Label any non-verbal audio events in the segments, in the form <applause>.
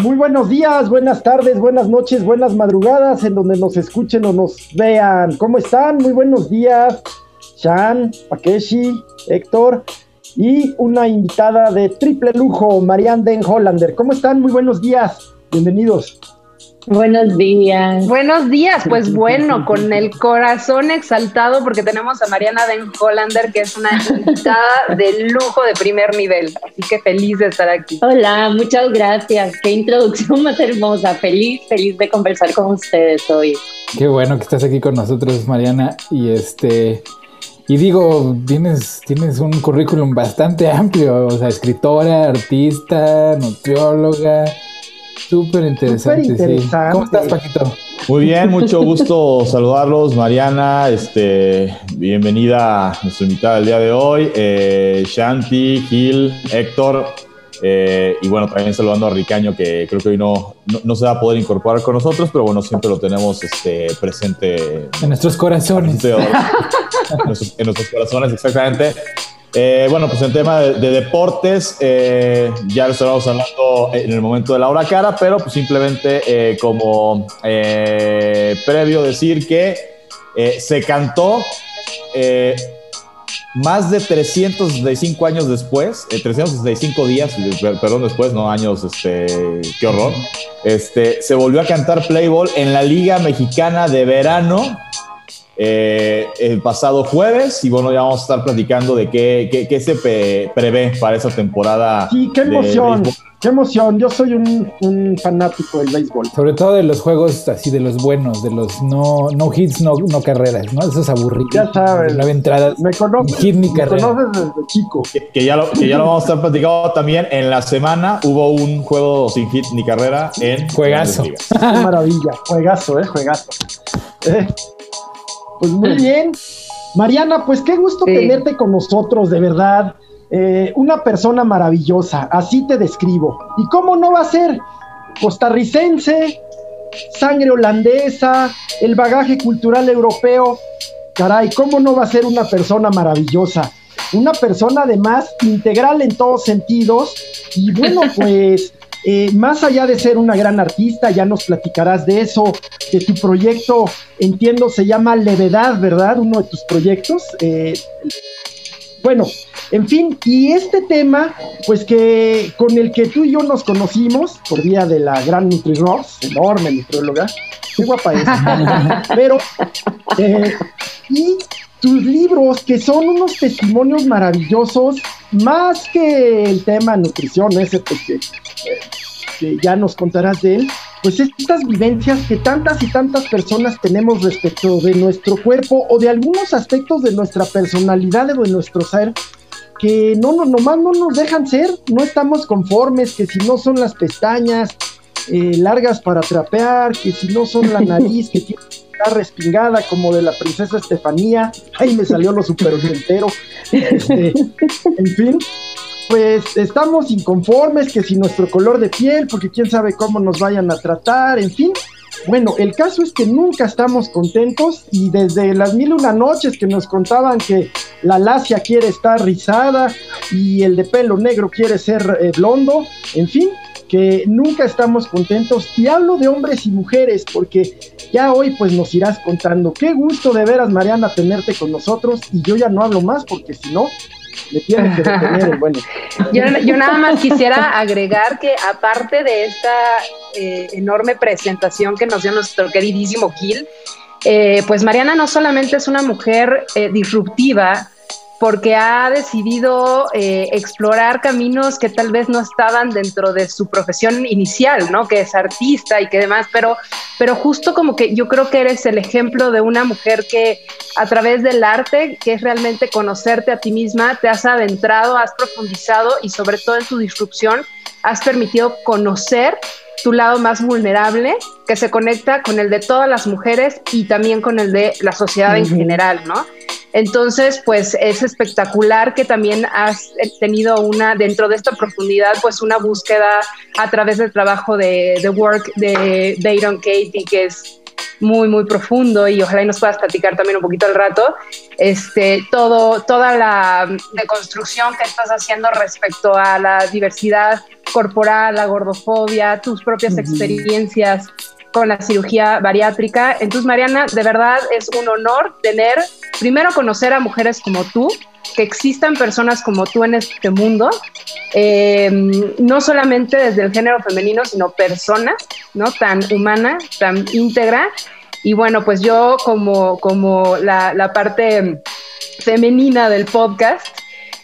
Muy buenos días, buenas tardes, buenas noches, buenas madrugadas, en donde nos escuchen o nos vean. ¿Cómo están? Muy buenos días, Shan, Pakeshi, Héctor y una invitada de triple lujo, Marianne Den Hollander. ¿Cómo están? Muy buenos días, bienvenidos. Buenos días. Buenos días, pues <laughs> bueno, con el corazón exaltado porque tenemos a Mariana Den Hollander, que es una invitada de lujo de primer nivel. Así que feliz de estar aquí. Hola, muchas gracias. Qué introducción <laughs> más hermosa. Feliz, feliz de conversar con ustedes hoy. Qué bueno que estás aquí con nosotros, Mariana. Y este. Y digo, tienes, tienes un currículum bastante amplio, o sea, escritora, artista, nutrióloga, Súper interesante, sí. ¿Cómo estás, Paquito? Muy bien, <laughs> mucho gusto saludarlos, Mariana. Este, bienvenida a nuestra invitada del día de hoy, eh, Shanti, Gil, Héctor. Eh, y bueno, también saludando a Ricaño, que creo que hoy no, no, se va a poder incorporar con nosotros, pero bueno, siempre lo tenemos este, presente. En nuestros corazones. <laughs> en, nuestros, corazones, exactamente. Eh, bueno, pues en tema de, deportes, eh, ya lo estábamos hablando en el momento de la hora cara, pero pues simplemente eh, como previo decir que se cantó más de 365 años después, 365 días, perdón, después, no años, este, qué horror, este, se volvió a cantar Playball en la Liga Mexicana de Verano eh, el pasado jueves y bueno, ya vamos a estar platicando de qué, qué, se prevé para esa temporada. Sí, qué emoción. Qué emoción, yo soy un, fanático del béisbol. Sobre todo de los juegos así, de los buenos, de los no, no hits, no, no carreras, ¿no? Esos aburridos. Ya sabes. No entrada. Me conoces, hit ni me conoces desde chico. Que, ya lo, que ya lo vamos a estar platicando también. En la semana hubo un juego sin hit ni carrera en Juegazo. Qué maravilla, juegazo, eh, juegazo. Eh. Pues muy <laughs> bien. Mariana, pues qué gusto tenerte con nosotros, de verdad. Eh, una persona maravillosa, así te describo. ¿Y cómo no va a ser? Costarricense, sangre holandesa, el bagaje cultural europeo. Caray, ¿cómo no va a ser una persona maravillosa? Una persona además integral en todos sentidos. Y bueno, <laughs> pues eh, más allá de ser una gran artista, ya nos platicarás de eso, de tu proyecto, entiendo, se llama Levedad, ¿verdad? Uno de tus proyectos. Eh, bueno, en fin, y este tema, pues que con el que tú y yo nos conocimos por vía de la gran NutriRoss, enorme nutrióloga, qué guapa es, <laughs> pero, eh, y tus libros que son unos testimonios maravillosos, más que el tema nutrición, ese porque que ya nos contarás de él, pues estas vivencias que tantas y tantas personas tenemos respecto de nuestro cuerpo o de algunos aspectos de nuestra personalidad o de nuestro ser, que no, no, nomás no nos dejan ser, no estamos conformes, que si no son las pestañas eh, largas para trapear, que si no son la nariz que tiene estar respingada como de la princesa Estefanía, ahí me salió lo super entero, <laughs> este, en fin, pues estamos inconformes, que si nuestro color de piel, porque quién sabe cómo nos vayan a tratar, en fin. Bueno, el caso es que nunca estamos contentos y desde las mil una noches que nos contaban que la lacia quiere estar rizada y el de pelo negro quiere ser eh, blondo, en fin, que nunca estamos contentos. Y hablo de hombres y mujeres porque ya hoy pues nos irás contando. Qué gusto de veras, Mariana, tenerte con nosotros y yo ya no hablo más porque si no, <laughs> bueno. yo, nada más quisiera agregar que aparte de esta eh, enorme presentación que nos dio nuestro queridísimo Gil, eh, pues Mariana no solamente es una mujer eh, disruptiva, porque ha decidido eh, explorar caminos que tal vez no estaban dentro de su profesión inicial, ¿no? Que es artista y que demás, pero, pero justo como que yo creo que eres el ejemplo de una mujer que a través del arte, que es realmente conocerte a ti misma, te has adentrado, has profundizado y sobre todo en tu disrupción has permitido conocer tu lado más vulnerable que se conecta con el de todas las mujeres y también con el de la sociedad en general, ¿no? Entonces, pues es espectacular que también has tenido una, dentro de esta profundidad, pues una búsqueda a través del trabajo de The Work de Dayton Katie, que es muy, muy profundo y ojalá y nos puedas platicar también un poquito al rato, este, todo, toda la deconstrucción que estás haciendo respecto a la diversidad corporal, la gordofobia, tus propias experiencias con la cirugía bariátrica. Entonces, Mariana, de verdad es un honor tener, primero conocer a mujeres como tú, que existan personas como tú en este mundo, eh, no solamente desde el género femenino, sino persona, ¿no? Tan humana, tan íntegra. Y bueno, pues yo como, como la, la parte femenina del podcast,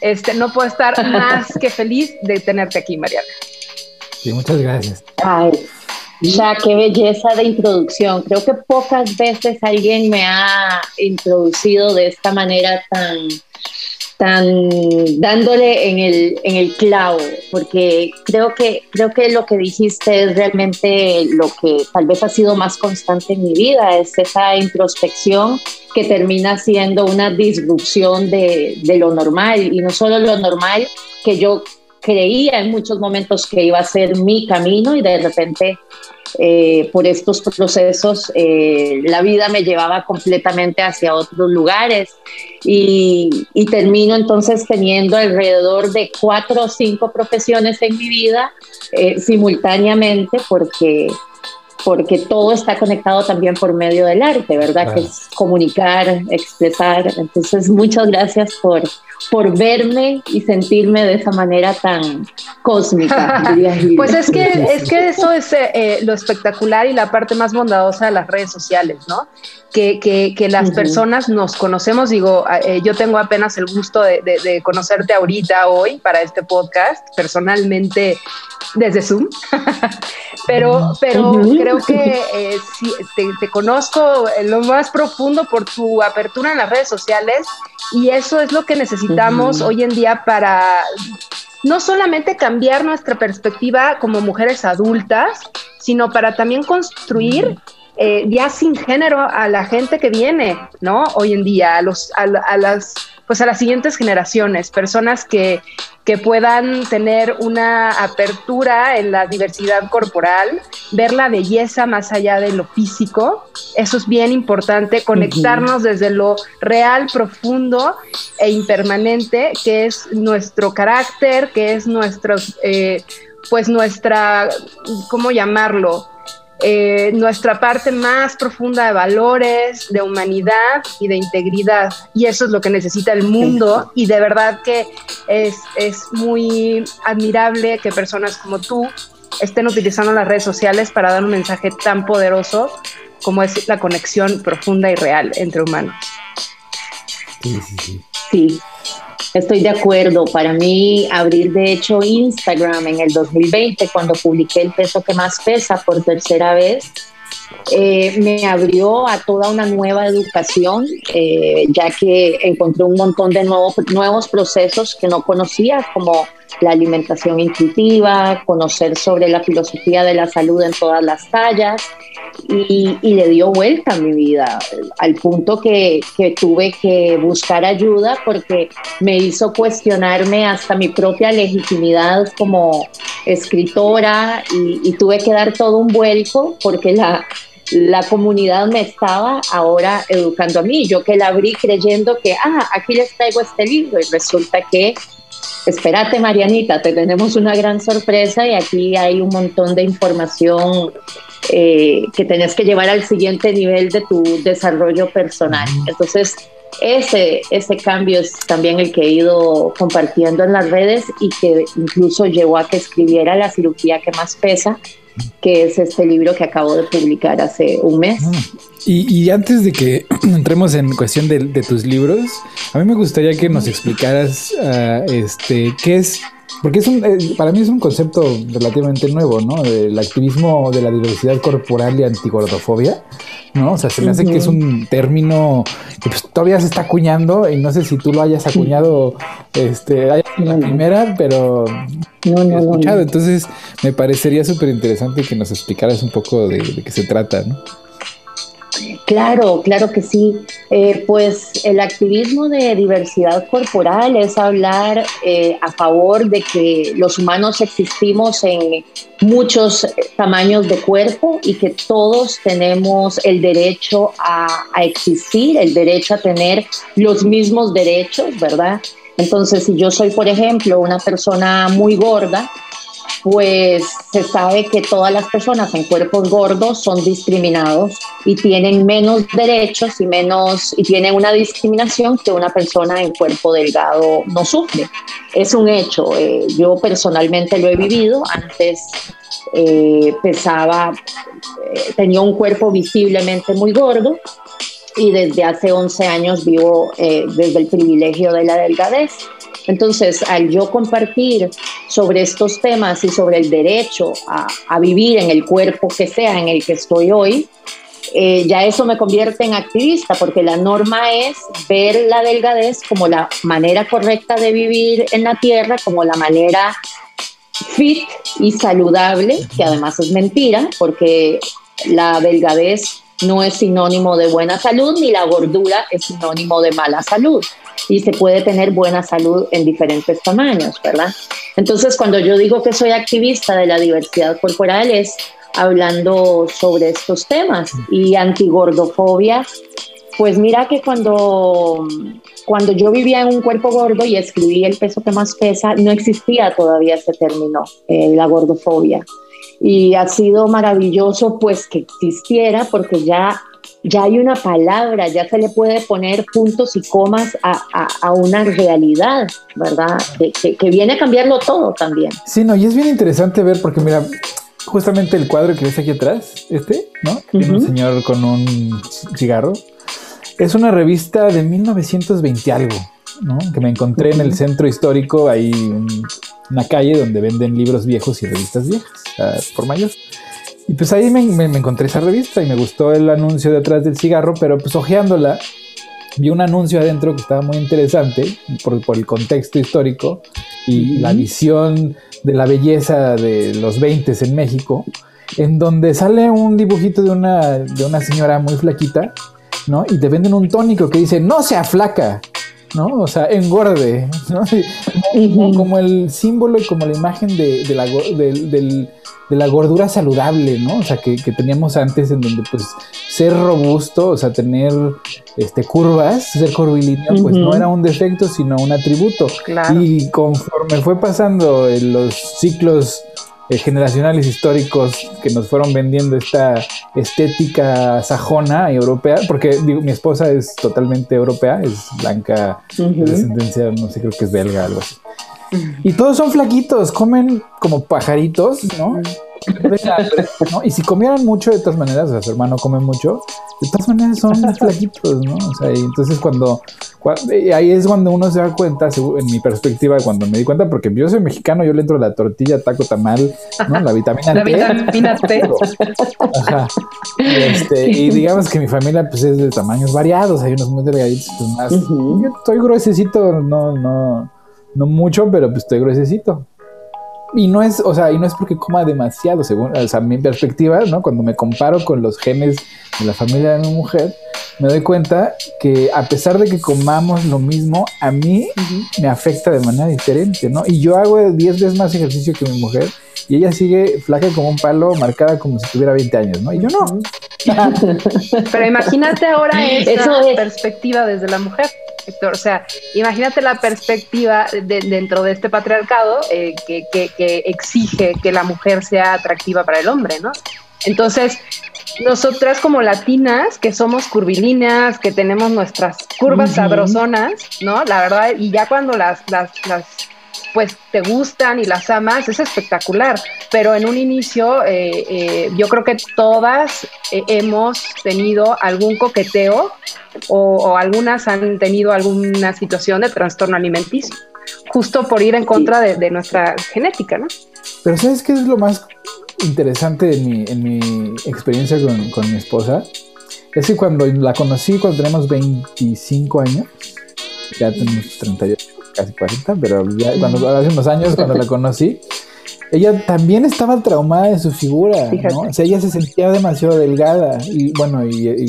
este, no puedo estar más que feliz de tenerte aquí, Mariana. Sí, muchas gracias. Ay, ya, qué belleza de introducción. Creo que pocas veces alguien me ha introducido de esta manera tan, tan dándole en el, en el clavo, porque creo que, creo que lo que dijiste es realmente lo que tal vez ha sido más constante en mi vida, es esa introspección que termina siendo una disrupción de, de lo normal, y no solo lo normal que yo creía en muchos momentos que iba a ser mi camino y de repente eh, por estos procesos eh, la vida me llevaba completamente hacia otros lugares. Y, termino entonces teniendo alrededor de cuatro o cinco profesiones en mi vida eh, simultáneamente porque porque todo está conectado también por medio del arte, ¿verdad? Que es comunicar, expresar. Entonces, muchas gracias por, por verme y sentirme de esa manera tan cósmica. <laughs> pues es que, es que eso es eh, eh, lo espectacular y la parte más bondadosa de las redes sociales, ¿no? Que, que, que las personas nos conocemos, digo, eh, yo tengo apenas el gusto de, de, conocerte ahorita, hoy, para este podcast, personalmente desde Zoom, <laughs> pero, pero creo que <laughs> eh, te, te, conozco en lo más profundo por tu apertura en las redes sociales y eso es lo que necesitamos hoy en día para no solamente cambiar nuestra perspectiva como mujeres adultas, sino para también construir eh, ya sin género a la gente que viene, ¿no? Hoy en día, a, los, a, las pues a las siguientes generaciones, personas que, que, puedan tener una apertura en la diversidad corporal, ver la belleza más allá de lo físico. Eso es bien importante, conectarnos desde lo real, profundo e impermanente, que es nuestro carácter, que es nuestro, eh, pues nuestra, ¿cómo llamarlo? Eh, nuestra parte más profunda de valores, de humanidad y de integridad. Y eso es lo que necesita el mundo y de verdad que es, es muy admirable que personas como tú estén utilizando las redes sociales para dar un mensaje tan poderoso como es la conexión profunda y real entre humanos. Sí, sí, sí. sí. Estoy de acuerdo. Para mí, abrir de hecho Instagram en el 2020, cuando publiqué el peso que más pesa por tercera vez, eh, me abrió a toda una nueva educación, eh, ya que encontré un montón de nuevos, nuevos procesos que no conocía, como la alimentación intuitiva, conocer sobre la filosofía de la salud en todas las tallas, y, le dio vuelta a mi vida, al punto que, tuve que buscar ayuda porque me hizo cuestionarme hasta mi propia legitimidad como escritora y, tuve que dar todo un vuelco porque la, la comunidad me estaba ahora educando a mí. Yo que la abrí creyendo que, ah, aquí les traigo este libro y resulta que espérate Marianita, te tenemos una gran sorpresa y aquí hay un montón de información eh, que tenés que llevar al siguiente nivel de tu desarrollo personal. Entonces, ese, ese cambio es también el que he ido compartiendo en las redes y que incluso llevó a que escribiera La cirugía que más pesa, que es este libro que acabo de publicar hace un mes. Ah. Y, antes de que <clears throat> entremos en cuestión de, tus libros, a mí me gustaría que nos explicaras uh, este qué es porque es un, eh, para mí es un concepto relativamente nuevo, ¿no? El activismo de la diversidad corporal y antigordofobia, ¿no? O sea, se me hace que es un término que pues, todavía se está acuñando y no sé si tú lo hayas acuñado, este, la primera, pero no, no, he escuchado. Entonces, me parecería súper interesante que nos explicaras un poco de, de qué se trata, ¿no? Claro, claro que sí. Eh, pues el activismo de diversidad corporal es hablar eh, a favor de que los humanos existimos en muchos tamaños de cuerpo y que todos tenemos el derecho a existir, el derecho a tener los mismos derechos, ¿verdad? Entonces, si yo soy, por ejemplo, una persona muy gorda, pues se sabe que todas las personas en cuerpos gordos son discriminados y tienen menos derechos y menos y tienen una discriminación que una persona en cuerpo delgado no sufre. Es un hecho. Eh, yo personalmente lo he vivido. Antes eh, pesaba, eh, tenía un cuerpo visiblemente muy gordo y desde hace 11 años vivo desde el privilegio de la delgadez. Entonces, al yo compartir sobre estos temas y sobre el derecho a, vivir en el cuerpo que sea en el que estoy hoy, eh, ya eso me convierte en activista, porque la norma es ver la delgadez como la manera correcta de vivir en la tierra, como la manera fit y saludable, que además es mentira, porque la delgadez no es sinónimo de buena salud, ni la gordura es sinónimo de mala salud y se puede tener buena salud en diferentes tamaños, ¿verdad? Entonces, cuando yo digo que soy activista de la diversidad corporal es hablando sobre estos temas y antigordofobia, pues mira que cuando, cuando yo vivía en un cuerpo gordo y escribí el peso que más pesa, no existía todavía ese término, eh, la gordofobia. Y ha sido maravilloso pues que existiera porque ya ya hay una palabra, ya se le puede poner puntos y comas a, una realidad, ¿verdad? Que, viene a cambiarlo todo también. Sí, no, y es bien interesante ver, porque mira, justamente el cuadro que ves aquí atrás, este, ¿no? Tiene un señor con un cigarro. Es una revista de 1920 algo, ¿no? Que me encontré en el centro histórico, ahí en una calle donde venden libros viejos y revistas viejas, por mayor. Y pues ahí me, encontré esa revista y me gustó el anuncio detrás del cigarro, pero pues ojeándola, vi un anuncio adentro que estaba muy interesante por, el contexto histórico y la visión de la belleza de los 20 en México, en donde sale un dibujito de una, de una señora muy flaquita, ¿no? Y te venden un tónico que dice, no sea flaca, ¿no? O sea, engorde, ¿no? <laughs> Como, el símbolo y como la imagen de, la, del de la gordura saludable, ¿no? O sea, que, teníamos antes en donde pues ser robusto, o sea, tener este, curvas, ser curvilíneo, pues no era un defecto, sino un atributo. Y conforme fue pasando en los ciclos eh, generacionales históricos que nos fueron vendiendo esta estética sajona y europea, porque digo, mi esposa es totalmente europea, es blanca, de descendencia, no sé, creo que es belga, algo así. Y todos son flaquitos, comen como pajaritos, ¿no? Y si comieran mucho, de todas maneras, o sea, su hermano come mucho, de todas maneras son <laughs> flaquitos, ¿no? O sea, y entonces cuando, ahí es cuando uno se da cuenta, en mi perspectiva, cuando me di cuenta, porque yo soy mexicano, yo le entro la tortilla, taco, tamal, ¿no? La vitamina T. La vitamina T. Ajá. Y, este, y digamos que mi familia, pues, es de tamaños variados, hay unos muy delgaditos, pues más. Yo estoy gruesecito, no, no no mucho, pero pues estoy gruesecito. Y no es, o sea, y no es porque coma demasiado, según, o sea, mi perspectiva, ¿no? Cuando me comparo con los genes de la familia de mi mujer, me doy cuenta que a pesar de que comamos lo mismo, a mí me afecta de manera diferente, ¿no? Y yo hago 10 veces más ejercicio que mi mujer y ella sigue flaca como un palo, marcada como si tuviera 20 años, ¿no? Y yo no. <laughs> Pero imagínate ahora esa perspectiva desde la mujer. O sea, imagínate la perspectiva dentro de este patriarcado eh, que, exige que la mujer sea atractiva para el hombre, ¿no? Entonces, nosotras como latinas, que somos curvilíneas, que tenemos nuestras curvas sabrosonas, ¿no? La verdad, y ya cuando las, las, las pues te gustan y las amas, es espectacular. Pero en un inicio, eh, eh, yo creo que todas hemos tenido algún coqueteo o, algunas han tenido alguna situación de trastorno alimenticio, justo por ir en contra de, nuestra genética, ¿no? Pero ¿sabes qué es lo más interesante en mi, en mi experiencia con, con, mi esposa? Es que cuando la conocí, cuando tenemos 25 años, ya tenemos 38, casi 40, pero ya cuando, hace unos años, cuando la conocí, ella también estaba traumada de su figura, ¿no? O sea, ella se sentía demasiado delgada y bueno, y,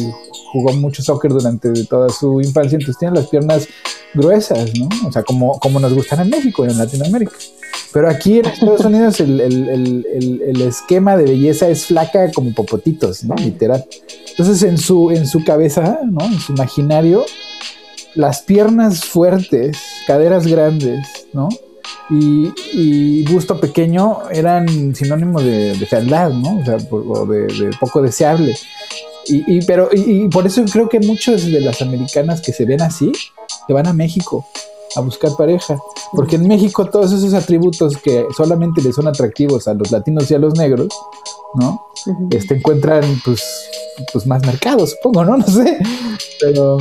jugó mucho soccer durante toda su infancia, entonces tiene las piernas gruesas, ¿no? O sea, como, como nos gustan en México y en Latinoamérica. Pero aquí en Estados <laughs> Unidos el, el, esquema de belleza es flaca como popotitos, ¿no? Literal. Entonces en su, en su cabeza, ¿no? En su imaginario, las piernas fuertes, caderas grandes, ¿no? y, busto pequeño eran sinónimo de, fealdad, ¿no? O sea, o de, poco deseable. Y, pero y, por eso creo que muchas de las americanas que se ven así, que van a México a buscar pareja, porque en México todos esos atributos que solamente le son atractivos a los latinos y a los negros, ¿no? Este encuentran pues pues más mercado, supongo, ¿no? <laughs> No sé. Pero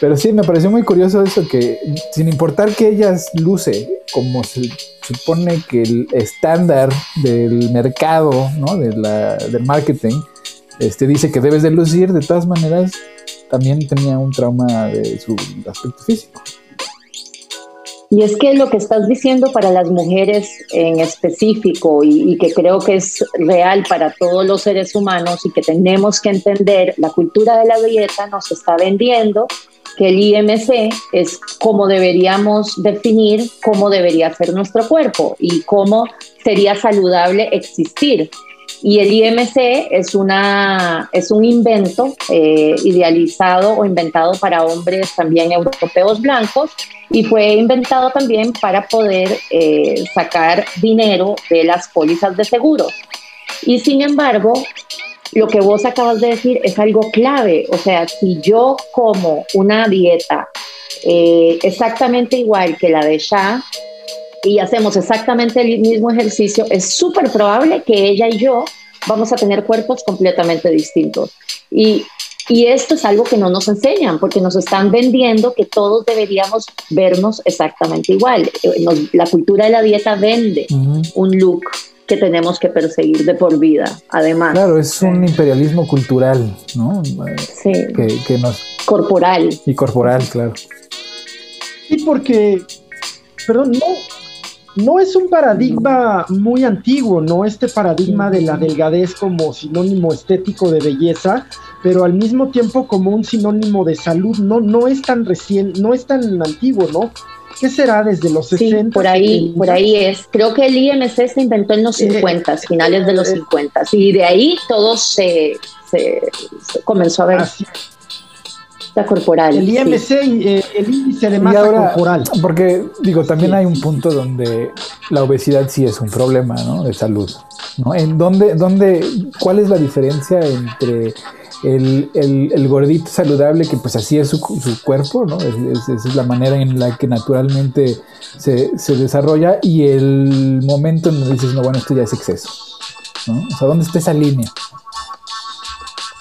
pero sí, me pareció muy curioso eso que sin importar que ellas luce como se supone que el estándar del mercado, ¿no? De la, del marketing, este, dice que debes de lucir, de todas maneras, también tenía un trauma de su aspecto físico. Y es que lo que estás diciendo para las mujeres en específico y, y, que creo que es real para todos los seres humanos y que tenemos que entender, la cultura de la dieta nos está vendiendo que el IMC es cómo deberíamos definir cómo debería ser nuestro cuerpo y cómo sería saludable existir. Y el IMC es, una, es un invento eh, idealizado o inventado para hombres también europeos blancos y fue inventado también para poder eh, sacar dinero de las pólizas de seguros. Y sin embargo, lo que vos acabas de decir es algo clave. O sea, si yo como una dieta eh, exactamente igual que la de Shah y hacemos exactamente el mismo ejercicio, es súper probable que ella y yo vamos a tener cuerpos completamente distintos. Y, y esto es algo que no nos enseñan porque nos están vendiendo que todos deberíamos vernos exactamente igual. Eh, la cultura de la dieta vende un look que tenemos que perseguir de por vida, además. Claro, es un imperialismo cultural, ¿no? Sí. Que, nos... Corporal. Y corporal, claro. Sí, porque, perdón, no, no es un paradigma muy antiguo, ¿no? Este paradigma de la delgadez como sinónimo estético de belleza, pero al mismo tiempo como un sinónimo de salud, no, no es tan recién, no es tan antiguo, ¿no? ¿Qué será desde los 60? Sí, por ahí, por ahí es. Creo que el IMC se inventó en los 50, eh, finales de los 50, eh, y de ahí todo se, comenzó a ver. La corporal. El IMC, eh, el índice de masa corporal. Porque, digo, también hay un punto donde la obesidad sí es un problema, ¿no? De salud. ¿no? ¿En dónde, dónde, cuál es la diferencia entre el, el, gordito saludable, que pues así es su, su cuerpo, ¿no? Es, es, la manera en la que naturalmente se, se, desarrolla y el momento en que dices, no, bueno, esto ya es exceso, ¿no? O sea, ¿dónde está esa línea?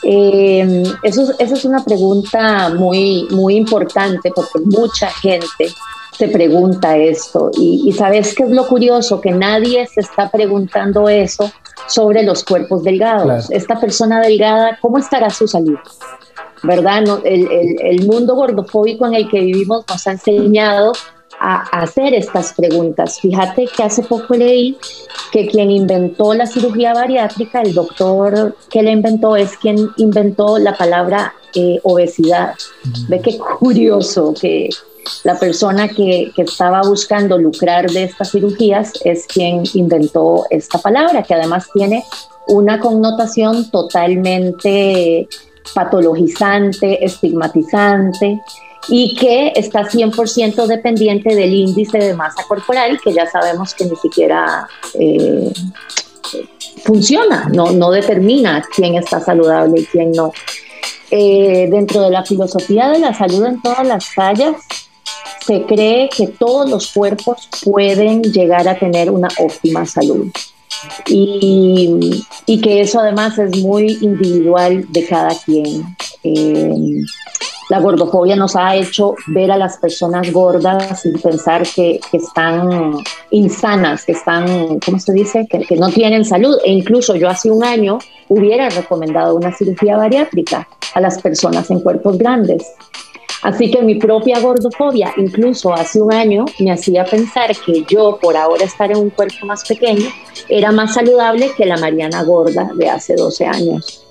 Eh, eso, esa es una pregunta muy, muy importante porque mucha gente se pregunta esto. Y, sabes qué es lo curioso, que nadie se está preguntando eso sobre los cuerpos delgados. Esta persona delgada, ¿cómo estará su salud? ¿Verdad? el, el, mundo gordofóbico en el que vivimos nos ha enseñado a, hacer estas preguntas. Fíjate que hace poco leí que quien inventó la cirugía bariátrica, el doctor que la inventó, es quien inventó la palabra eh, obesidad. Ve qué curioso que la persona que, estaba buscando lucrar de estas cirugías es quien inventó esta palabra, que además tiene una connotación totalmente patologizante, estigmatizante y que está 100% dependiente del índice de masa corporal, que ya sabemos que ni siquiera eh, funciona, no, no determina quién está saludable y quién no. Eh, dentro de la filosofía de la salud en todas las tallas, se cree que todos los cuerpos pueden llegar a tener una óptima salud. Y, que eso además es muy individual de cada quien. Eh, la gordofobia nos ha hecho ver a las personas gordas y pensar que, están insanas, que están, ¿cómo se dice?, que, que, no tienen salud. E incluso yo hace un año hubiera recomendado una cirugía bariátrica a las personas en cuerpos grandes. Así que mi propia gordofobia, incluso hace un año, me hacía pensar que yo, por ahora estar en un cuerpo más pequeño, era más saludable que la Mariana gorda de hace 12 años.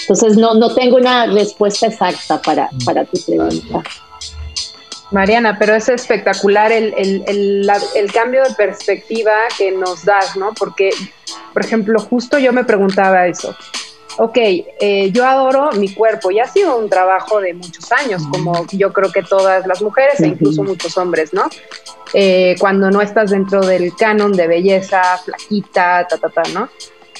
Entonces, no, no tengo una respuesta exacta para, para tu pregunta. Mariana, pero es espectacular el, el, el, cambio de perspectiva que nos das, ¿no? Porque, por ejemplo, justo yo me preguntaba eso. Ok, eh, yo adoro mi cuerpo y ha sido un trabajo de muchos años, como yo creo que todas las mujeres e incluso muchos hombres, ¿no? Eh, cuando no estás dentro del canon de belleza, flaquita, ta, ta, ta, ¿no?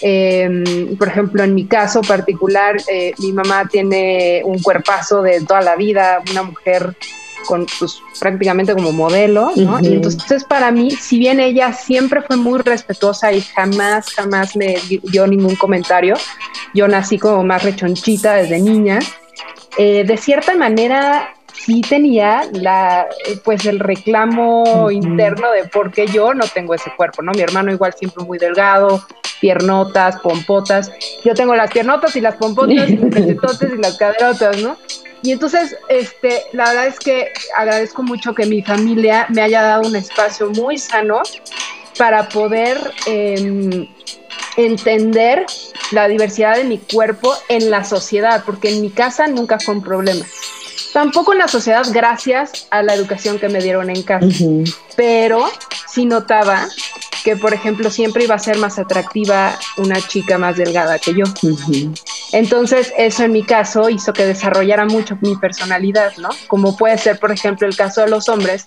Em, por ejemplo, en mi caso particular, eh, mi mamá tiene un cuerpazo de toda la vida, una mujer con pues, prácticamente como modelo, ¿no? Y entonces para mí, si bien ella siempre fue muy respetuosa y jamás, jamás me dio ningún comentario, yo nací como más rechonchita desde niña, eh, de cierta manera sí tenía la, pues el reclamo interno de por qué yo no tengo ese cuerpo, ¿no? Mi hermano igual siempre muy delgado, piernotas, pompotas. Yo tengo las piernotas y las pompotas, y los <laughs> y las caderotas, ¿no? Y entonces, este, la verdad es que agradezco mucho que mi familia me haya dado un espacio muy sano para poder em, entender la diversidad de mi cuerpo en la sociedad, porque en mi casa nunca fue un problema. Tampoco en la sociedad gracias a la educación que me dieron en casa, pero sí notaba que, por ejemplo, siempre iba a ser más atractiva una chica más delgada que yo. Entonces, eso en mi caso hizo que desarrollara mucho mi personalidad, ¿no? Como puede ser, por ejemplo, el caso de los hombres,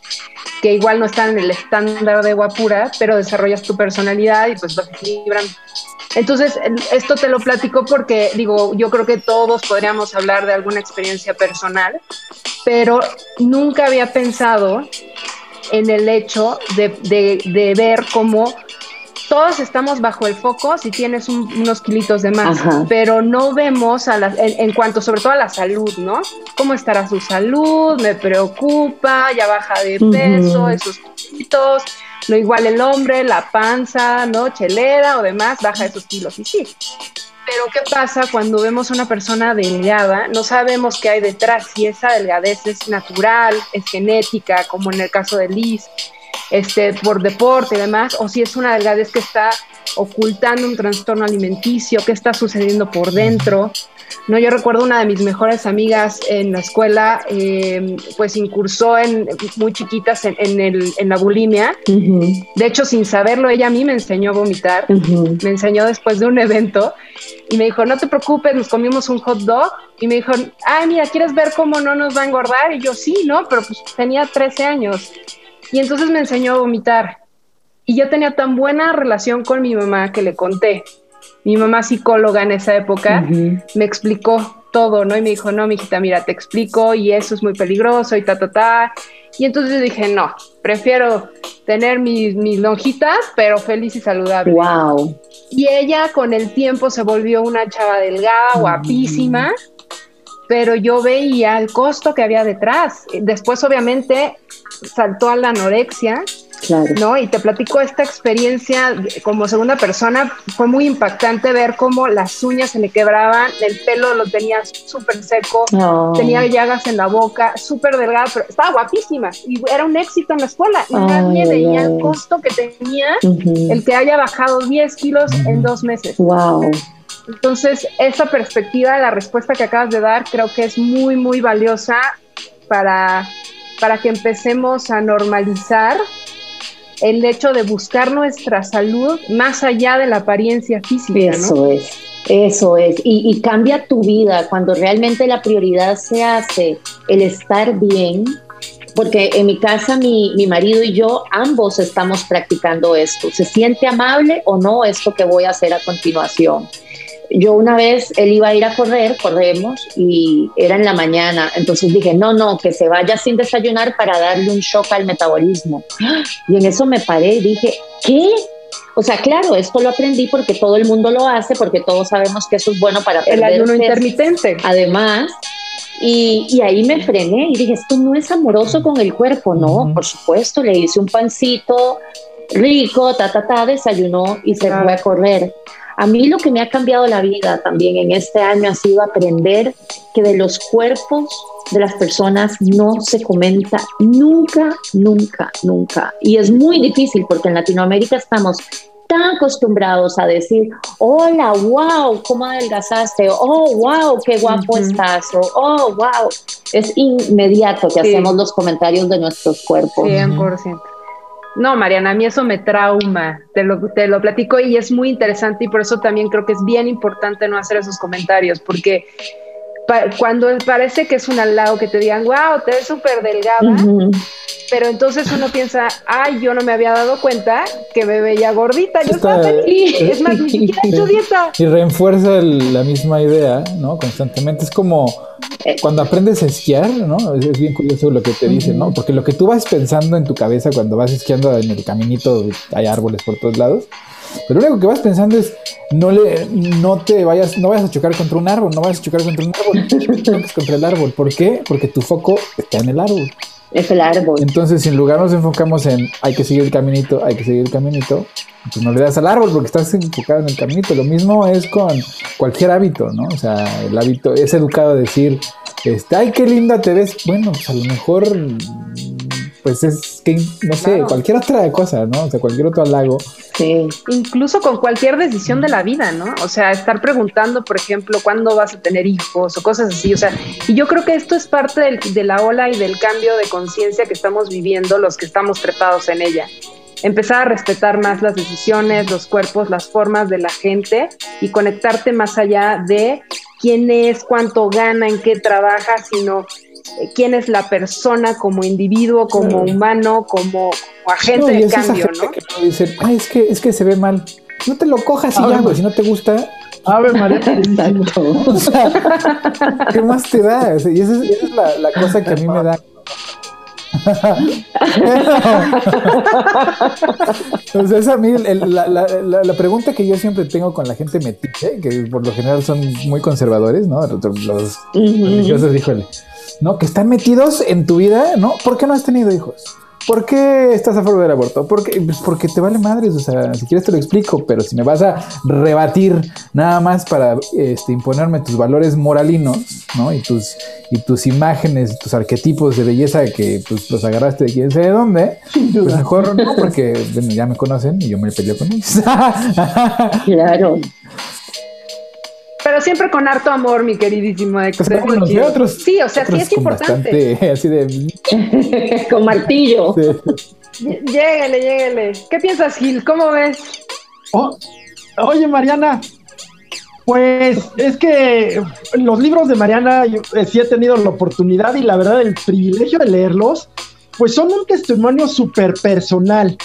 que igual no están en el estándar de guapura, pero desarrollas tu personalidad y pues vas equilibrando. Entonces, esto te lo platico porque, digo, yo creo que todos podríamos hablar de alguna experiencia personal, pero nunca había pensado en el hecho de, ver cómo todos estamos bajo el foco si tienes unos kilitos de más, pero no vemos a en, cuanto sobre todo a la salud, ¿no? ¿Cómo estará su salud? Me preocupa, ya baja de peso, esos kilitos, no igual el hombre, la panza, ¿no? Chelera o demás, baja esos kilos. Y sí, pero ¿qué pasa cuando vemos a una persona delgada? No sabemos qué hay detrás, si esa delgadez es natural, es genética, como en el caso de Liz, este, por deporte y demás, o si es una delgadez que está ocultando un trastorno alimenticio, qué está sucediendo por dentro. No, yo recuerdo una de mis mejores amigas en la escuela, eh, pues incursó en muy chiquitas en, el, en la bulimia. De hecho, sin saberlo, ella a mí me enseñó a vomitar. Me enseñó después de un evento y me dijo, no te preocupes, nos comimos un hot dog. Y me dijo, ay, mira, ¿quieres ver cómo no nos va a engordar? Y yo, sí, ¿no? Pero pues tenía 13 años. Y entonces me enseñó a vomitar. Y yo tenía tan buena relación con mi mamá que le conté mi mamá psicóloga en esa época, me explicó todo, ¿no? Y me dijo, no, mijita, mira, te explico y eso es muy peligroso y ta, ta, ta. Y entonces yo dije, no, prefiero tener mis, mis lonjitas, pero feliz y saludable. Wow. Y ella con el tiempo se volvió una chava delgada, guapísima, pero yo veía el costo que había detrás. Después, obviamente, saltó a la anorexia ¿No? Y te platico esta experiencia como segunda persona, fue muy impactante ver cómo las uñas se le quebraban, el pelo lo tenía súper seco, tenía llagas en la boca, súper delgada, pero estaba guapísima y era un éxito en la escuela y nadie veía el costo que tenía el que haya bajado 10 kilos en dos meses. Wow. Entonces, esa perspectiva, la respuesta que acabas de dar, creo que es muy, muy valiosa para, para que empecemos a normalizar el hecho de buscar nuestra salud más allá de la apariencia física. Eso es, eso es. Y, cambia tu vida cuando realmente la prioridad se hace el estar bien. Porque en mi casa mi, mi marido y yo ambos estamos practicando esto. ¿Se siente amable o no esto que voy a hacer a continuación? Yo una vez, él iba a ir a correr, corremos, y era en la mañana, entonces dije, no, no, que se vaya sin desayunar para darle un shock al metabolismo. Y en eso me paré y dije, ¿qué? O sea, claro, esto lo aprendí porque todo el mundo lo hace, porque todos sabemos que eso es bueno para perder el ayuno intermitente. Además, y, y, ahí me frené y dije, esto no es amoroso con el cuerpo, no, por supuesto, le hice un pancito rico, ta, ta, ta, desayunó y se fue a correr. A mí lo que me ha cambiado la vida también en este año ha sido aprender que de los cuerpos de las personas no se comenta nunca, nunca, nunca. Y es muy difícil porque en Latinoamérica estamos tan acostumbrados a decir, hola, wow, ¿cómo adelgazaste? Oh, wow, qué guapo estás. O, oh, wow. Es inmediato que hacemos los comentarios de nuestros cuerpos. 100%. No, Mariana, a mí eso me trauma, te lo, te lo platico y es muy interesante y por eso también creo que es bien importante no hacer esos comentarios, porque cuando parece que es un halago que te digan, wow, te ves súper delgada, pero entonces uno piensa, ay, yo no me había dado cuenta que me veía gordita, yo estaba feliz, es más, ni siquiera he hecho <laughs> dieta. Y refuerza la misma idea, ¿no? Constantemente, es como cuando aprendes a esquiar, ¿no? Es, bien curioso lo que te dicen, ¿no? Porque lo que tú vas pensando en tu cabeza cuando vas esquiando en el caminito, hay árboles por todos lados, pero lo único que vas pensando es no le no te vayas no vayas a chocar contra un árbol, no vayas a chocar contra un árbol, <laughs> contra el árbol. ¿Por qué? Porque tu foco está en el árbol. Es el árbol. Entonces, en lugar nos enfocamos en hay que seguir el caminito, hay que seguir el caminito, pues no le das al árbol porque estás enfocado en el caminito. Lo mismo es con cualquier hábito, ¿no? O sea, el hábito es educado a decir, este, ay, qué linda te ves. Bueno, pues a lo mejor pues es que, no sé, cualquier otra cosa, ¿no? O sea, cualquier otro halago. Sí. Incluso con cualquier decisión de la vida, ¿no? O sea, estar preguntando, por ejemplo, cuándo vas a tener hijos o cosas así. O sea, y yo creo que esto es parte de la ola y del cambio de conciencia que estamos viviendo los que estamos trepados en ella empezar a respetar más las decisiones, los cuerpos, las formas de la gente y conectarte más allá de quién es, cuánto gana, en qué trabaja, sino quién es la persona como individuo, como humano, como, agente de cambio, ¿no? Que dicen, Ay, es que, es que se ve mal. No te lo cojas y ya, güey, si no te gusta. A ver, María, <laughs> o sea, ¿qué más te da? y esa es, la, la cosa que a mí me da <laughs> Entonces, a mí la, la, la, pregunta que yo siempre tengo con la gente metiche, que por lo general son muy conservadores, ¿no? Los religiosos, híjole, ¿no? Que están metidos en tu vida, ¿no? ¿Por qué no has tenido hijos? ¿Por qué estás a favor del aborto? Porque, pues porque te vale madres, o sea, si quieres te lo explico, pero si me vas a rebatir nada más para este, imponerme tus valores moralinos, ¿no? Y tus, y tus imágenes, tus arquetipos de belleza que pues, los agarraste de quién sé de dónde, pues mejor no, porque ya me conocen y yo me peleo con ellos. <laughs> claro. Pero siempre con harto amor, mi queridísimo Pues otros, sí, o sea, sí es importante. <laughs> así de... <laughs> con martillo. Sí. Lléguele, ¿Qué piensas, Gil? ¿Cómo ves? Oh, oye, Mariana, pues es que los libros de Mariana yo, eh, sí he tenido la oportunidad y la verdad el privilegio de leerlos, pues son un testimonio súper personal.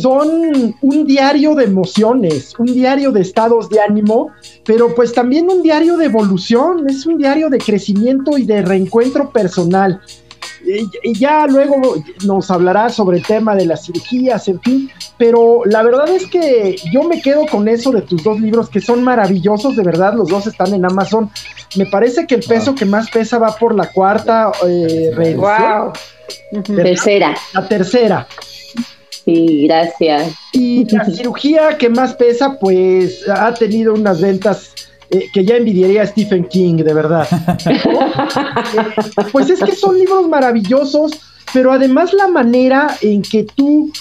Son un diario de emociones, un diario de estados de ánimo, pero pues también un diario de evolución, es un diario de crecimiento y de reencuentro personal. Y ya luego nos hablará sobre el tema de las cirugías, en fin, pero la verdad es que yo me quedo con eso de tus dos libros que son maravillosos, de verdad, los dos están en Amazon. Me parece que el peso que más pesa va por la cuarta eh, Wow. Tercera. La tercera. Sí, gracias. Y la <laughs> cirugía que más pesa, pues ha tenido unas ventas eh, que ya envidiaría a Stephen King, de verdad. <laughs> pues es que son libros maravillosos, pero además la manera en que tú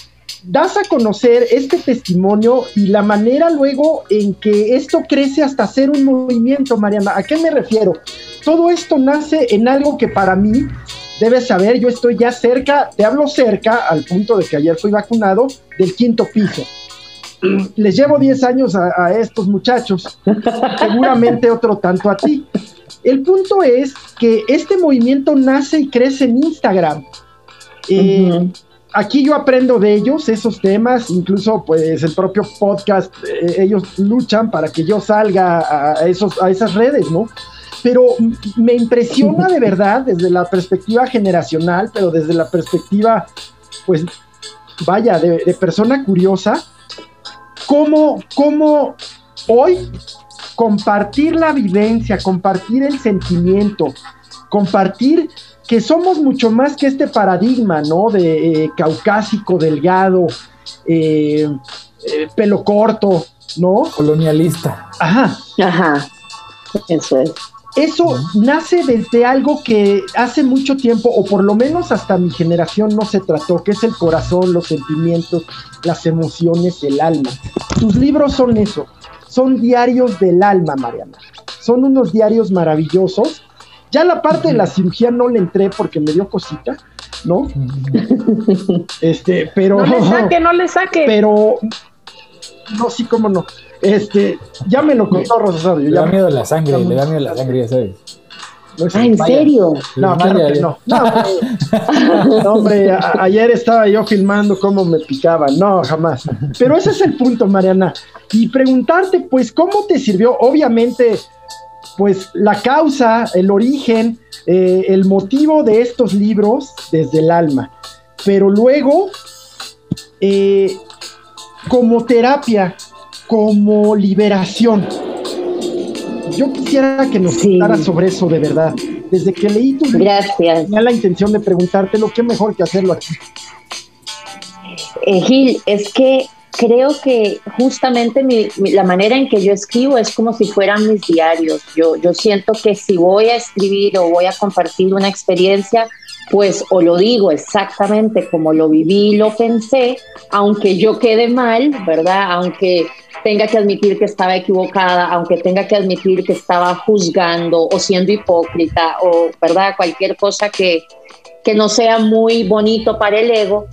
das a conocer este testimonio y la manera luego en que esto crece hasta ser un movimiento, Mariana. ¿A qué me refiero? Todo esto nace en algo que para mí debes saber, yo estoy ya cerca, te hablo cerca, al punto de que ayer fui vacunado, del quinto piso. <clears throat> Les llevo 10 años a, estos muchachos, <laughs> seguramente otro tanto a ti. El punto es que este movimiento nace y crece en Instagram. Eh, aquí yo aprendo de ellos esos temas, incluso pues el propio podcast, eh, ellos luchan para que yo salga a, esos, a esas redes, ¿no? Pero me impresiona de verdad desde la perspectiva generacional, pero desde la perspectiva, pues, vaya, de, persona curiosa, cómo, cómo hoy compartir la vivencia, compartir el sentimiento, compartir que somos mucho más que este paradigma, ¿no? De eh, caucásico, delgado, eh, eh, pelo corto, ¿no? Colonialista. Ajá. Ajá. Eso es. Eso nace desde algo que hace mucho tiempo, o por lo menos hasta mi generación, no se trató, que es el corazón, los sentimientos, las emociones, el alma. Tus libros son eso, son diarios del alma, Mariana. Son unos diarios maravillosos Ya la parte de la cirugía no le entré porque me dio cosita, ¿no? <laughs> este, pero. No le saque, no le saque. Pero. No, sí, cómo no. Este, ya me lo contó Rosario. Le da miedo la sangre, le da miedo la sangre, ya sabes. ah, ¿en serio? No, claro que no. No, hombre, <laughs> ayer estaba yo filmando cómo me picaban. No, jamás. Pero ese es el punto, Mariana. Y preguntarte, pues, ¿cómo te sirvió? Obviamente, pues, la causa, el origen, eh, el motivo de estos libros desde el alma. Pero luego, eh, como terapia, como liberación. Yo quisiera que nos sí. sobre eso de verdad. Desde que leí tu libro, tenía la intención de preguntártelo, qué mejor que hacerlo aquí. Eh, Gil, es que creo que justamente la manera en que yo escribo es como si fueran mis diarios. Yo, yo siento que si voy a escribir o voy a compartir una experiencia, pues o lo digo exactamente como lo viví lo pensé, aunque yo quede mal, ¿verdad? Aunque tenga que admitir que estaba equivocada, aunque tenga que admitir que estaba juzgando o siendo hipócrita o, ¿verdad? Cualquier cosa que, que no sea muy bonito para el ego,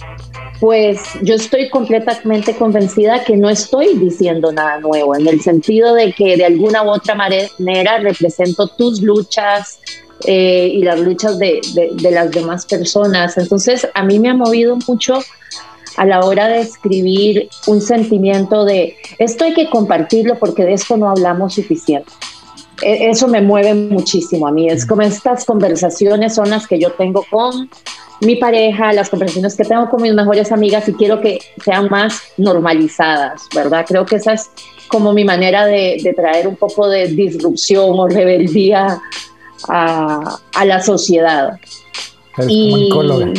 pues yo estoy completamente convencida que no estoy diciendo nada nuevo, en el sentido de que de alguna u otra manera represento tus luchas, eh, y las luchas de, de, las demás personas. Entonces, a mí me ha movido mucho a la hora de escribir un sentimiento de esto hay que compartirlo porque de esto no hablamos suficiente. E, eso me mueve muchísimo a mí. Es como estas conversaciones son las que yo tengo con mi pareja, las conversaciones que tengo con mis mejores amigas y quiero que sean más normalizadas, ¿verdad? Creo que esa es como mi manera de, de traer un poco de disrupción o rebeldía a, a la sociedad. y, comunicóloga.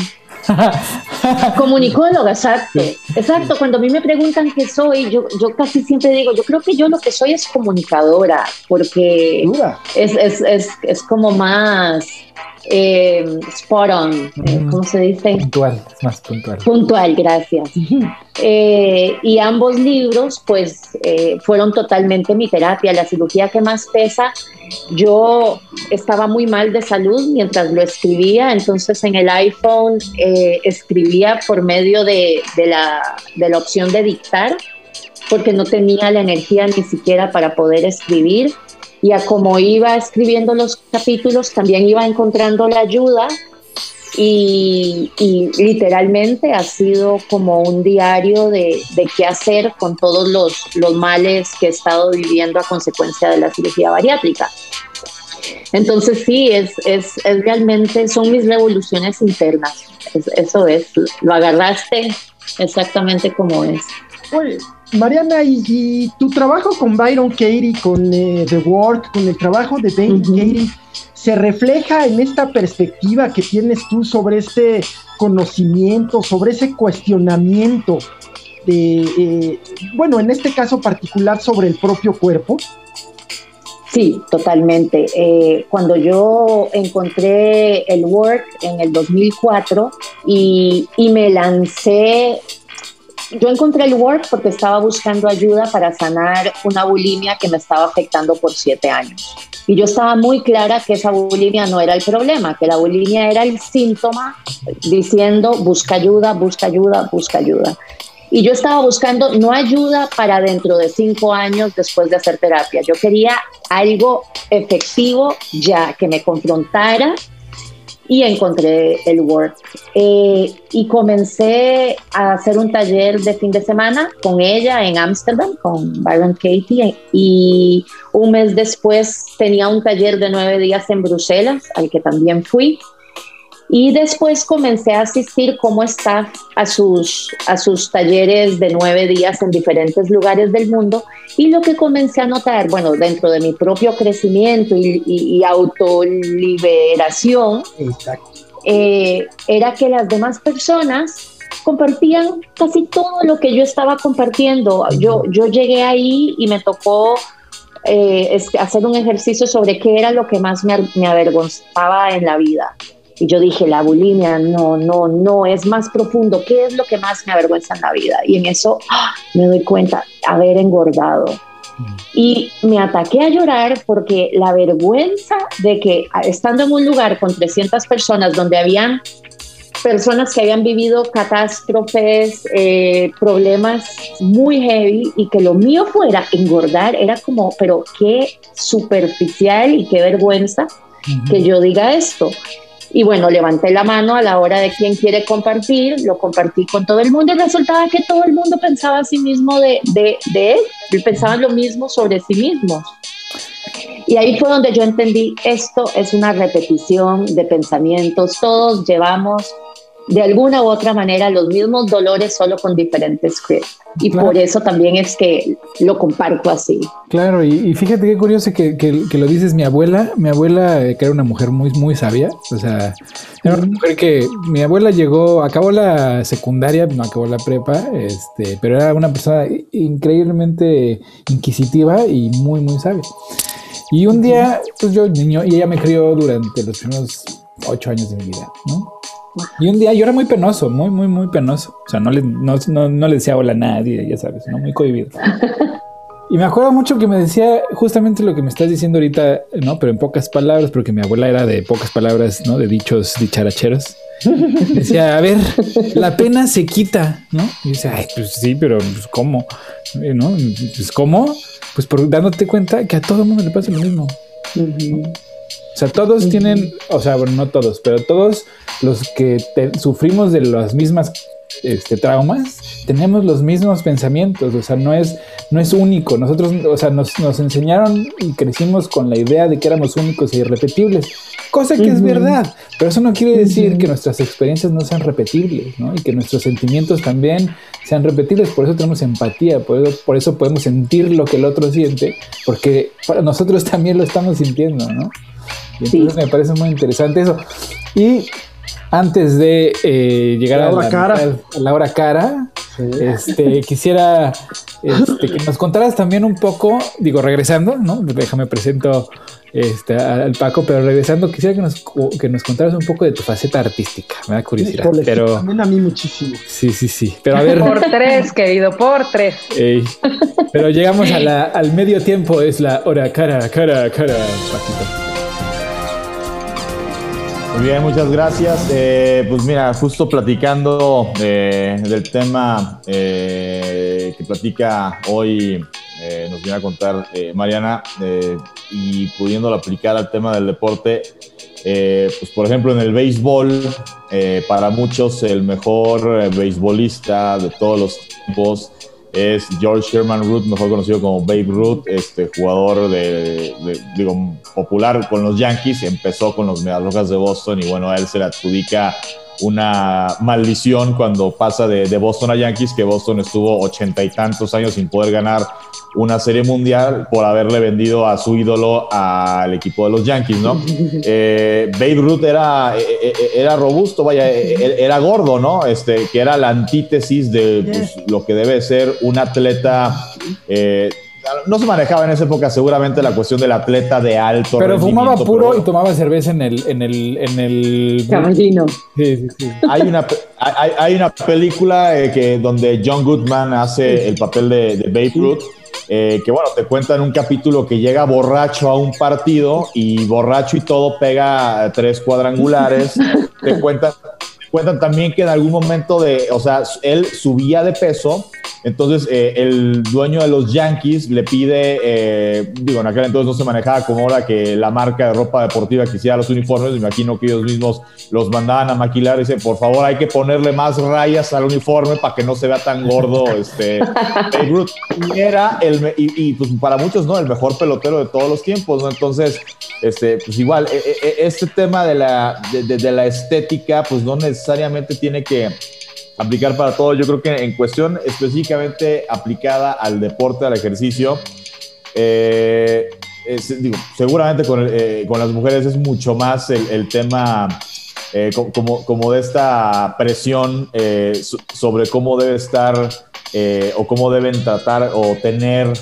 <laughs> comunicóloga, exacto. Exacto, cuando a mí me preguntan qué soy, yo, yo casi siempre digo, yo creo que yo lo que soy es comunicadora, porque es, es, es, es, como más eh, spot on, eh, ¿cómo se dice? Puntual, más puntual. Puntual, gracias. Eh, y ambos libros, pues, eh, fueron totalmente mi terapia. La cirugía que más pesa, yo estaba muy mal de salud mientras lo escribía, entonces en el iPhone escribía por medio de, de, la, de la opción de dictar, porque no tenía la energía ni siquiera para poder escribir y a como iba escribiendo los capítulos también iba encontrando la ayuda y, literalmente ha sido como un diario de, qué hacer con todos los, los males que he estado viviendo a consecuencia de la cirugía bariátrica. Entonces sí, es, es, realmente, son mis revoluciones internas. eso es, lo agarraste exactamente como es. Mariana, y, tu trabajo con Byron Katie, con eh, The Work, con el trabajo de Byron Katie, se refleja en esta perspectiva que tienes tú sobre este conocimiento, sobre ese cuestionamiento de, eh, bueno, en este caso particular sobre el propio cuerpo. Sí, totalmente. Eh, cuando yo encontré el Work en el 2004 y, y me lancé yo encontré el work porque estaba buscando ayuda para sanar una bulimia que me estaba afectando por siete años. Y yo estaba muy clara que esa bulimia no era el problema, que la bulimia era el síntoma diciendo busca ayuda, busca ayuda, busca ayuda. Y yo estaba buscando no ayuda para dentro de cinco años después de hacer terapia. Yo quería algo efectivo ya, que me confrontara y encontré el Work. Eh, y comencé a hacer un taller de fin de semana con ella en Ámsterdam, con Byron Katie, y un mes después tenía un taller de nueve días en Bruselas, al que también fui. Y después comencé a asistir como staff a sus, a sus talleres de nueve días en diferentes lugares del mundo. Y lo que comencé a notar, bueno, dentro de mi propio crecimiento y, y, autoliberación, eh, era que las demás personas compartían casi todo lo que yo estaba compartiendo. Yo, yo llegué ahí y me tocó eh, hacer un ejercicio sobre qué era lo que más me, me avergonzaba en la vida. Y yo dije, la bulimia, no, no, no, es más profundo. ¿Qué es lo que más me avergüenza en la vida? Y en eso ¡ah! me doy cuenta, haber engordado. Y me ataqué a llorar porque la vergüenza de que estando en un lugar con 300 personas donde habían personas que habían vivido catástrofes, eh, problemas muy heavy y que lo mío fuera engordar, era como, pero qué superficial y qué vergüenza que yo diga esto. Y bueno, levanté la mano a la hora de quien quiere compartir, lo compartí con todo el mundo y resultaba que todo el mundo pensaba a sí mismo de, de él, pensaban lo mismo sobre sí mismos. Y ahí fue donde yo entendí, esto es una repetición de pensamientos, todos llevamos de alguna u otra manera los mismos dolores solo con diferentes scripts. Y por eso también es que lo comparto así. Claro, y, fíjate qué curioso que, que, lo dices mi abuela, mi abuela que era una mujer muy, muy sabia, o sea, era una mujer que mi abuela llegó, acabó la secundaria, no acabó la prepa, este, pero era una persona increíblemente inquisitiva y muy, muy sabia. Y un día, pues yo niño, y ella me crió durante los primeros ocho años de mi vida, ¿no? Y un día yo era muy penoso, muy, muy, muy penoso. O sea, no le, no, no, le decía hola a nadie, ya sabes, ¿no? Muy cohibido. <laughs> Y me acuerdo mucho que me decía justamente lo que me estás diciendo ahorita, ¿no? Pero en pocas palabras, porque mi abuela era de pocas palabras, ¿no? De dichos dicharacheros. <laughs> Decía, a ver, la pena se quita, ¿no? Y dice, ay, pues sí, pero pues, ¿cómo? ¿No? Pues ¿cómo? Pues por dándote cuenta que a todo el mundo le pasa lo mismo. O sea, todos tienen, o sea, bueno, no todos, pero todos los que sufrimos de las mismas este, traumas, tenemos los mismos pensamientos, o sea, no es, no es único. Nosotros, o sea, nos, nos enseñaron y crecimos con la idea de que éramos únicos e irrepetibles, cosa que es verdad, pero eso no quiere decir que nuestras experiencias no sean repetibles, ¿no? Y que nuestros sentimientos también sean repetibles, por eso tenemos empatía, por eso, por eso podemos sentir lo que el otro siente, porque para nosotros también lo estamos sintiendo, ¿no? Y entonces me parece muy interesante eso. Y antes de eh, llegar a, la, cara. a la hora cara, este, <laughs> quisiera este, que nos contaras también un poco, digo, regresando, ¿no? Déjame presento este, al Paco, pero regresando, quisiera que nos, que nos contaras un poco de tu faceta artística, me da curiosidad. pero también a mí muchísimo. Sí, sí, sí. Pero a ver. Por tres, querido, por tres. pero llegamos a la, <laughs> al medio tiempo, es la hora cara, cara, cara, Paquito. Muy bien, muchas gracias. Eh, pues mira, justo platicando eh, del tema eh, que platica hoy, nos viene a contar Mariana, y pudiéndolo aplicar al tema del deporte, pues por ejemplo en el béisbol, para muchos el mejor beisbolista de todos los tiempos es George Sherman Root, mejor conocido como Babe Ruth, este jugador de, digo, popular con los Yankees, empezó con los Medias de Boston y bueno, a él se le adjudica una maldición cuando pasa de, de, Boston a Yankees, que Boston estuvo ochenta y tantos años sin poder ganar una serie mundial por haberle vendido a su ídolo al equipo de los Yankees, ¿no? <laughs> Eh, Babe Ruth era, eh, eh, era robusto, vaya, era gordo, ¿no? Este, que era la antítesis de pues, lo que debe ser un atleta no se manejaba en esa época seguramente la cuestión del atleta de alto pero fumaba puro y tomaba cerveza en el en el en el sí, sí, sí. hay una hay, hay una película que donde John Goodman hace el papel de, de Babe Ruth eh, que bueno, te cuentan un capítulo que llega borracho a un partido y borracho y todo pega tres cuadrangulares. <laughs> te cuentan, cuentan también que en algún momento de, o sea, él subía de peso entonces, eh, el dueño de los Yankees le pide, eh, digo, en aquel entonces no se manejaba como ahora que la marca de ropa deportiva que hiciera los uniformes, me imagino que ellos mismos los mandaban a maquilar y dicen, por favor, hay que ponerle más rayas al uniforme para que no se vea tan gordo <laughs> este Y era el, y, pues para muchos, ¿no? El mejor pelotero de todos los tiempos, ¿no? Entonces, este, pues igual, e, e, este tema de la, de la estética, pues no necesariamente tiene que aplicar para todo. Yo creo que en cuestión específicamente aplicada al deporte, al ejercicio, eh, digo, seguramente eh, con, las mujeres es mucho más el, tema eh, como, como de esta presión sobre cómo debe estar o cómo deben tratar o tener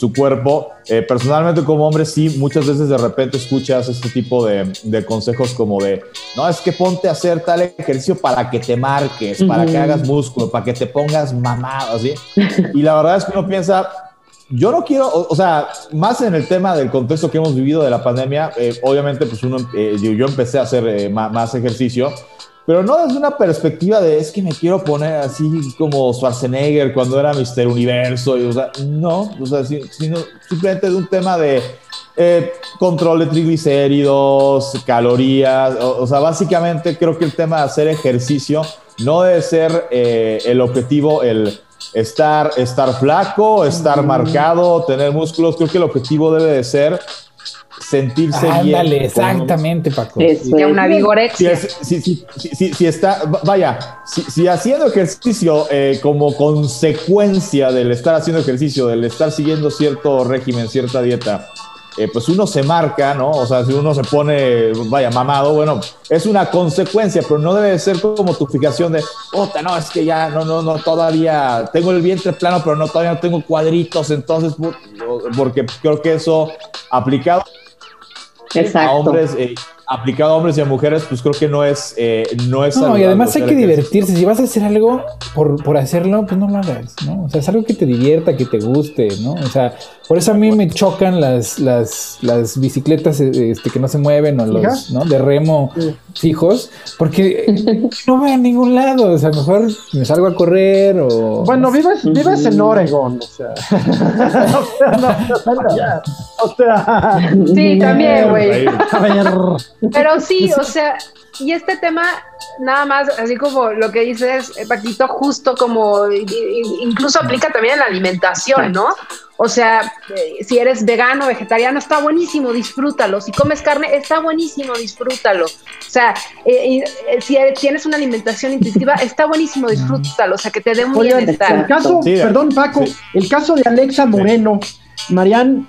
su cuerpo. Eh, personalmente como hombre sí, muchas veces de repente escuchas este tipo de, consejos como de, no, es que ponte a hacer tal ejercicio para que te marques, para que hagas músculo, para que te pongas mamado, así. <laughs> Y la verdad es que uno piensa, yo no quiero, o, sea, más en el tema del contexto que hemos vivido de la pandemia, eh, obviamente, pues uno, eh, yo, empecé a hacer eh, más, ejercicio, pero no desde una perspectiva de es que me quiero poner así como Schwarzenegger cuando era Mr. Universo, y, o sea, no, o sea, sino simplemente de un tema de control de triglicéridos, calorías, o, sea, básicamente creo que el tema de hacer ejercicio no debe ser el objetivo, el estar, estar flaco, estar marcado, tener músculos. Creo que el objetivo debe de ser sentirse bien. exactamente, Paco. una vigorexia. Si, si, si, está, vaya, si, haciendo ejercicio eh, como consecuencia del estar haciendo ejercicio, del estar siguiendo cierto régimen, cierta dieta, eh, pues uno se marca, ¿no? O sea, si uno se pone, vaya, mamado, bueno, es una consecuencia, pero no debe ser como tu fijación de, puta, no, es que ya, no, no, no, todavía tengo el vientre plano, pero no, todavía no tengo cuadritos, entonces, porque creo que eso aplicado a hombres, eh, aplicado a hombres y a mujeres, pues creo que no es, eh, no es. No, y además hay que divertirse. Si vas a hacer algo por, por, hacerlo, pues no lo hagas, ¿no? O sea, es algo que te divierta, que te guste, ¿no? O sea, por eso a mí me chocan las, las, las bicicletas este, que no se mueven o los, ¿no? De remo fijos, porque <laughs> no voy a ningún lado. O sea, mejor me salgo a correr o. Bueno, vives, vives en Oregon, <laughs> o sea. o sea, Sí, también, güey. <laughs> Pero sí, <laughs> o sea, y este tema, nada más, así como lo que dices, eh, Paquito, justo como incluso aplica también en la alimentación, ¿no? O sea, eh, si eres vegano, vegetariano, está buenísimo, disfrútalo. Si comes carne, está buenísimo, disfrútalo. O sea, eh, si tienes una alimentación intuitiva, está buenísimo, disfrútalo. O sea, que te dé un bienestar. El caso, perdón, Paco, el caso de Alexa Moreno. Marian,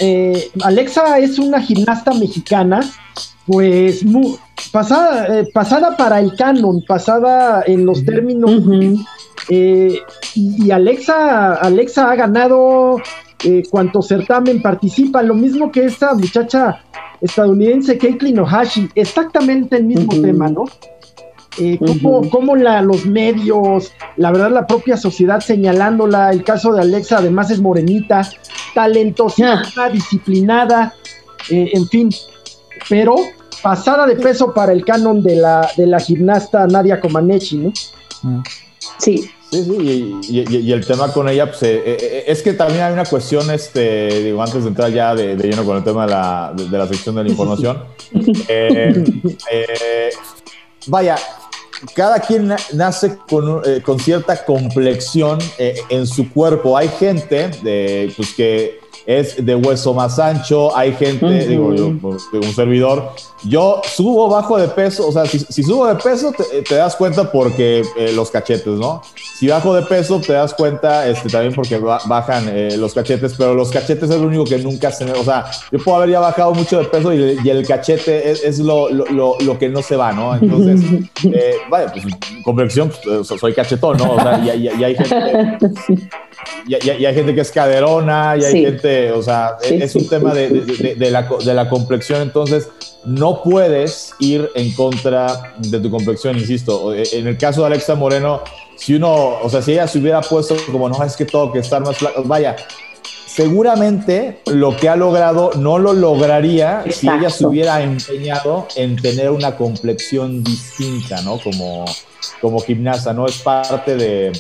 Alexa es una gimnasta mexicana pues pasada, eh, pasada para el canon, pasada en los términos. Eh, y Alexa, Alexa ha ganado eh, cuanto certamen participa, lo mismo que esta muchacha estadounidense, Caitlin Ohashi, exactamente el mismo tema, ¿no? Eh, cómo, la, los medios, la verdad la propia sociedad señalándola, el caso de Alexa además es morenita, talentosa, disciplinada, en fin, pero pasada de peso para el canon de la, de la gimnasta Nadia Comaneci, ¿no? Sí. Sí, sí, y, el tema con ella, pues, eh, eh, es que también hay una cuestión, este, digo, antes de entrar ya de, lleno con el tema de la, de, la sección de la información. <laughs> Eh, vaya, cada quien nace con, con cierta complexión en su cuerpo. Hay gente de, pues, que es de hueso más ancho, hay gente, digo yo, un servidor, yo subo bajo de peso, o sea, si, subo de peso te, das cuenta porque eh, los cachetes, ¿no? Si bajo de peso te das cuenta este, también porque bajan eh, los cachetes, pero los cachetes es lo único que nunca se me, o sea, yo puedo haber ya bajado mucho de peso y, el cachete es, lo, lo, lo, que no se va, ¿no? Entonces, <laughs> eh, vaya, pues complexión, pues, soy cachetón, ¿no? O sea, y, hay gente... Y, hay gente que es caderona, y hay gente, o sea, es un tema de, de, de, la, de la complexión, entonces no puedes ir en contra de tu complexión, insisto. En el caso de Alexa Moreno, si uno, o sea, si ella se hubiera puesto como, no, es que todo que estar más flaco, vaya, seguramente lo que ha logrado no lo lograría si ella se hubiera empeñado en tener una complexión distinta, ¿no? Como, como gimnasta, ¿no? Es parte de,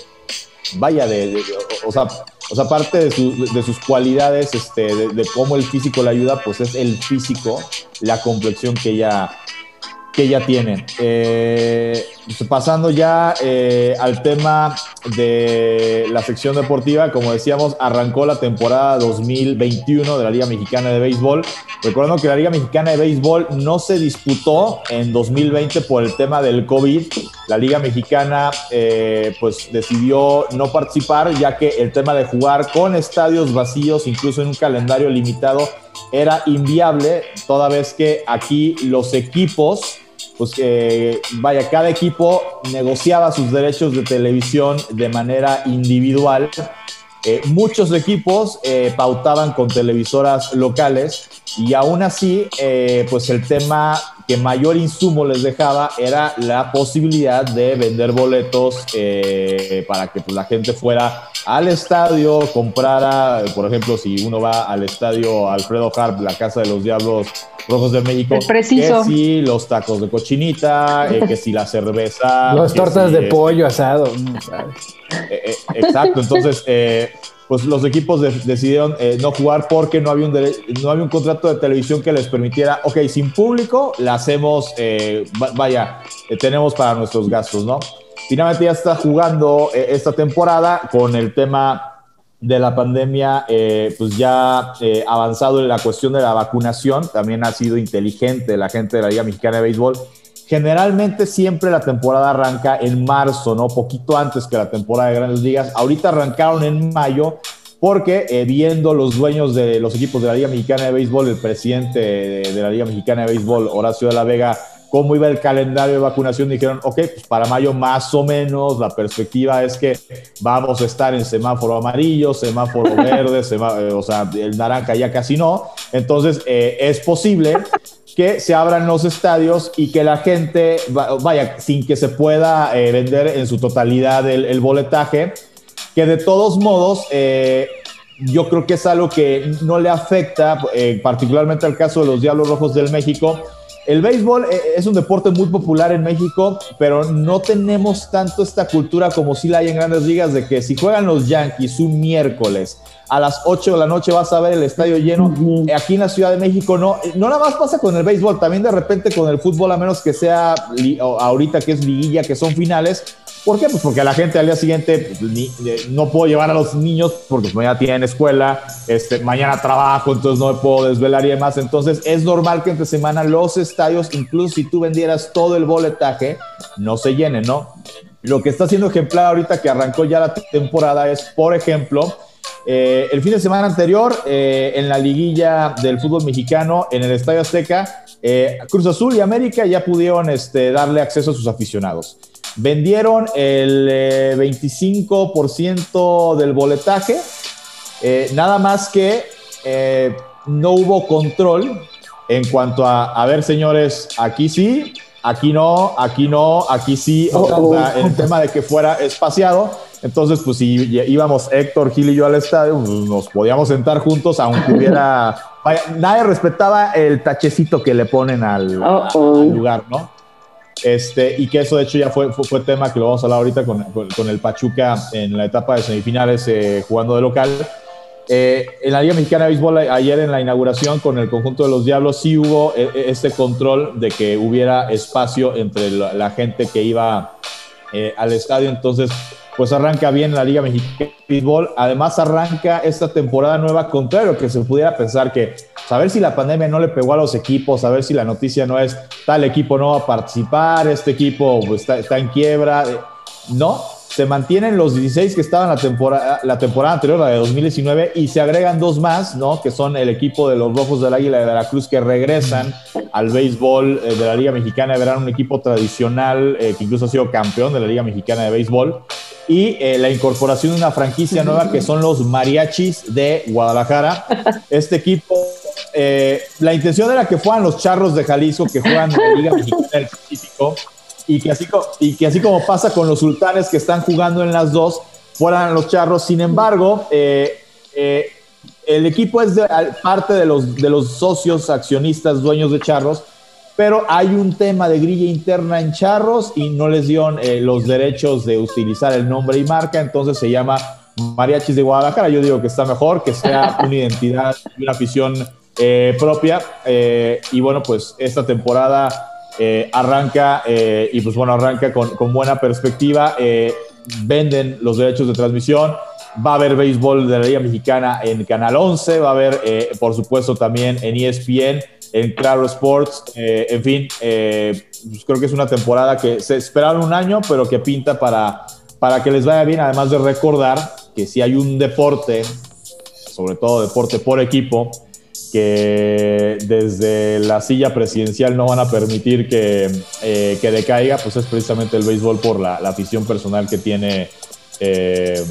vaya, de, o sea, o sea, parte de, sus cualidades, este, de, cómo el físico le ayuda, pues es el físico, la complexión que ella, que ella tiene. Eh, pasando ya eh, al tema de la sección deportiva, como decíamos, arrancó la temporada 2021 de la Liga Mexicana de Béisbol. Recordando que la Liga Mexicana de Béisbol no se disputó en 2020 por el tema del COVID. La Liga Mexicana eh, pues decidió no participar ya que el tema de jugar con estadios vacíos, incluso en un calendario limitado, era inviable, toda vez que aquí los equipos pues que, vaya, cada equipo negociaba sus derechos de televisión de manera individual. Eh, muchos equipos eh, pautaban con televisoras locales y aún así, eh, pues el tema que mayor insumo les dejaba era la posibilidad de vender boletos eh, para que pues, la gente fuera al estadio, comprara, por ejemplo, si uno va al estadio Alfredo Harp, la Casa de los Diablos Rojos de México, que si los tacos de cochinita, eh, que si la cerveza, las tortas de pollo asado. Eh, exacto, entonces pues los equipos decidieron eh, no jugar porque no había, un no había un contrato de televisión que les permitiera, ok, sin público, la hacemos, eh, vaya, eh, tenemos para nuestros gastos, ¿no? Finalmente ya está jugando esta temporada con el tema de la pandemia, pues ya avanzado en la cuestión de la vacunación, también ha sido inteligente la gente de la Liga Mexicana de Béisbol Generalmente siempre la temporada arranca en marzo, ¿no? Poquito antes que la temporada de grandes ligas. Ahorita arrancaron en mayo porque eh, viendo los dueños de los equipos de la Liga Mexicana de Béisbol, el presidente de, la Liga Mexicana de Béisbol, Horacio de la Vega, cómo iba el calendario de vacunación, dijeron, ok, pues para mayo más o menos la perspectiva es que vamos a estar en semáforo amarillo, semáforo <laughs> verde, eh, o sea, el naranja ya casi no. Entonces, eh, es posible que se abran los estadios y que la gente, vaya, sin que se pueda eh, vender en su totalidad el, boletaje, que de todos modos, eh, yo creo que es algo que no le afecta, eh, particularmente al caso de los Diablos Rojos del México, el béisbol eh, es un deporte muy popular en México, pero no tenemos tanto esta cultura como si la hay en grandes ligas de que si juegan los Yankees un miércoles a las 8 de la noche vas a ver el estadio lleno. Aquí en la Ciudad de México no. No nada más pasa con el béisbol, también de repente con el fútbol, a menos que sea ahorita que es liguilla, que son finales, ¿Por qué? Pues porque la gente al día siguiente pues, eh, no puedo llevar a los niños porque pues, mañana tienen escuela, este, mañana trabajo, entonces no me puedo desvelar y demás. Entonces es normal que entre semana los estadios, incluso si tú vendieras todo el boletaje, no se llenen, ¿no? Lo que está haciendo ejemplar ahorita que arrancó ya la temporada es, por ejemplo, eh, el fin de semana anterior, eh, en la liguilla del fútbol mexicano, en el Estadio Azteca, Cruz Azul y América ya pudieron este, darle acceso a sus aficionados. Vendieron el 25% eh, del boletaje, eh, nada más que eh, no hubo control en cuanto a, a ver señores, aquí sí, aquí no, aquí no, aquí sí, o sea, oh, oh. el tema de que fuera espaciado. Entonces, pues si íbamos Héctor, Gil y yo al estadio, pues, nos podíamos sentar juntos, aunque <laughs> hubiera... nadie respetaba el tachecito que le ponen al oh, lugar, ¿no? Este, y que eso de hecho ya fue, fue, tema que lo vamos a hablar ahorita con, con, el Pachuca en la etapa de semifinales eh, jugando de local. Eh, en la Liga Mexicana de Béisbol ayer en la inauguración con el conjunto de los Diablos sí hubo eh, este control de que hubiera espacio entre la, gente que iba al estadio, entonces pues arranca bien la Liga Mexicana de Béisbol. Además arranca esta temporada nueva, contrario que se pudiera pensar que a ver si la pandemia no le pegó a los equipos, a ver si la noticia no es tal equipo no va a participar, este equipo pues, está, en quiebra. Eh, no, se mantienen los 16 que estaban la temporada, la temporada anterior, la de 2019, y se agregan dos más, ¿no? Que son el equipo de los Rojos del Águila de Veracruz que regresan al béisbol eh, de la Liga Mexicana de Verano, un equipo tradicional eh, que incluso ha sido campeón de la Liga Mexicana de Béisbol y eh, la incorporación de una franquicia nueva que son los mariachis de Guadalajara. Este equipo, eh, la intención era que fueran los charros de Jalisco que juegan en la Liga Mexicana del Pacífico y que, así, y que así como pasa con los sultanes que están jugando en las dos, fueran los charros. Sin embargo, eh, el equipo es parte de los, de los socios accionistas dueños de charros pero hay un tema de grilla interna en Charros y no les dieron eh, los derechos de utilizar el nombre y marca, entonces se llama Mariachis de Guadalajara. Yo digo que está mejor, que sea una identidad una afición eh, propia. Eh, y bueno, pues esta temporada arranca y pues bueno, arranca con, con buena perspectiva. venden los derechos de transmisión. Va a haber béisbol de la Liga Mexicana en Canal 11, va a haber, por supuesto, también en ESPN en Claro Sports. Eh, en fin, eh, pues creo que es una temporada que se esperaron un año, pero que pinta para, para que les vaya bien, además de recordar que si hay un deporte, sobre todo deporte por equipo, que desde la silla presidencial no van a permitir que, eh, que decaiga, pues es precisamente el béisbol por la, afición personal que tiene el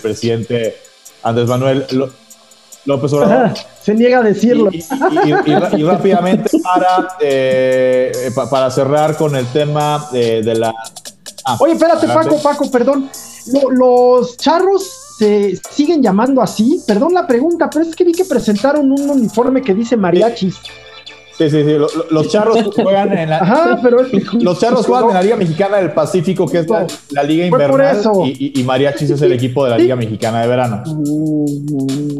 presidente Andrés Manuel López Obrador. <laughs> Se niega a decirlo. Y, rápidamente para, eh, para cerrar con el tema de, la... Ah, Oye, espérate, Paco, Paco, perdón. los charros se siguen llamando así. Perdón la pregunta, pero es que vi que presentaron un uniforme que dice mariachis. Sí, sí, sí. Los charros <laughs> juegan en la. Ajá, pero <laughs> los charros juegan en la Liga Mexicana del Pacífico, que es la, Liga Invernal. Y, y, Mariachis es el equipo de la Liga Mexicana de Verano.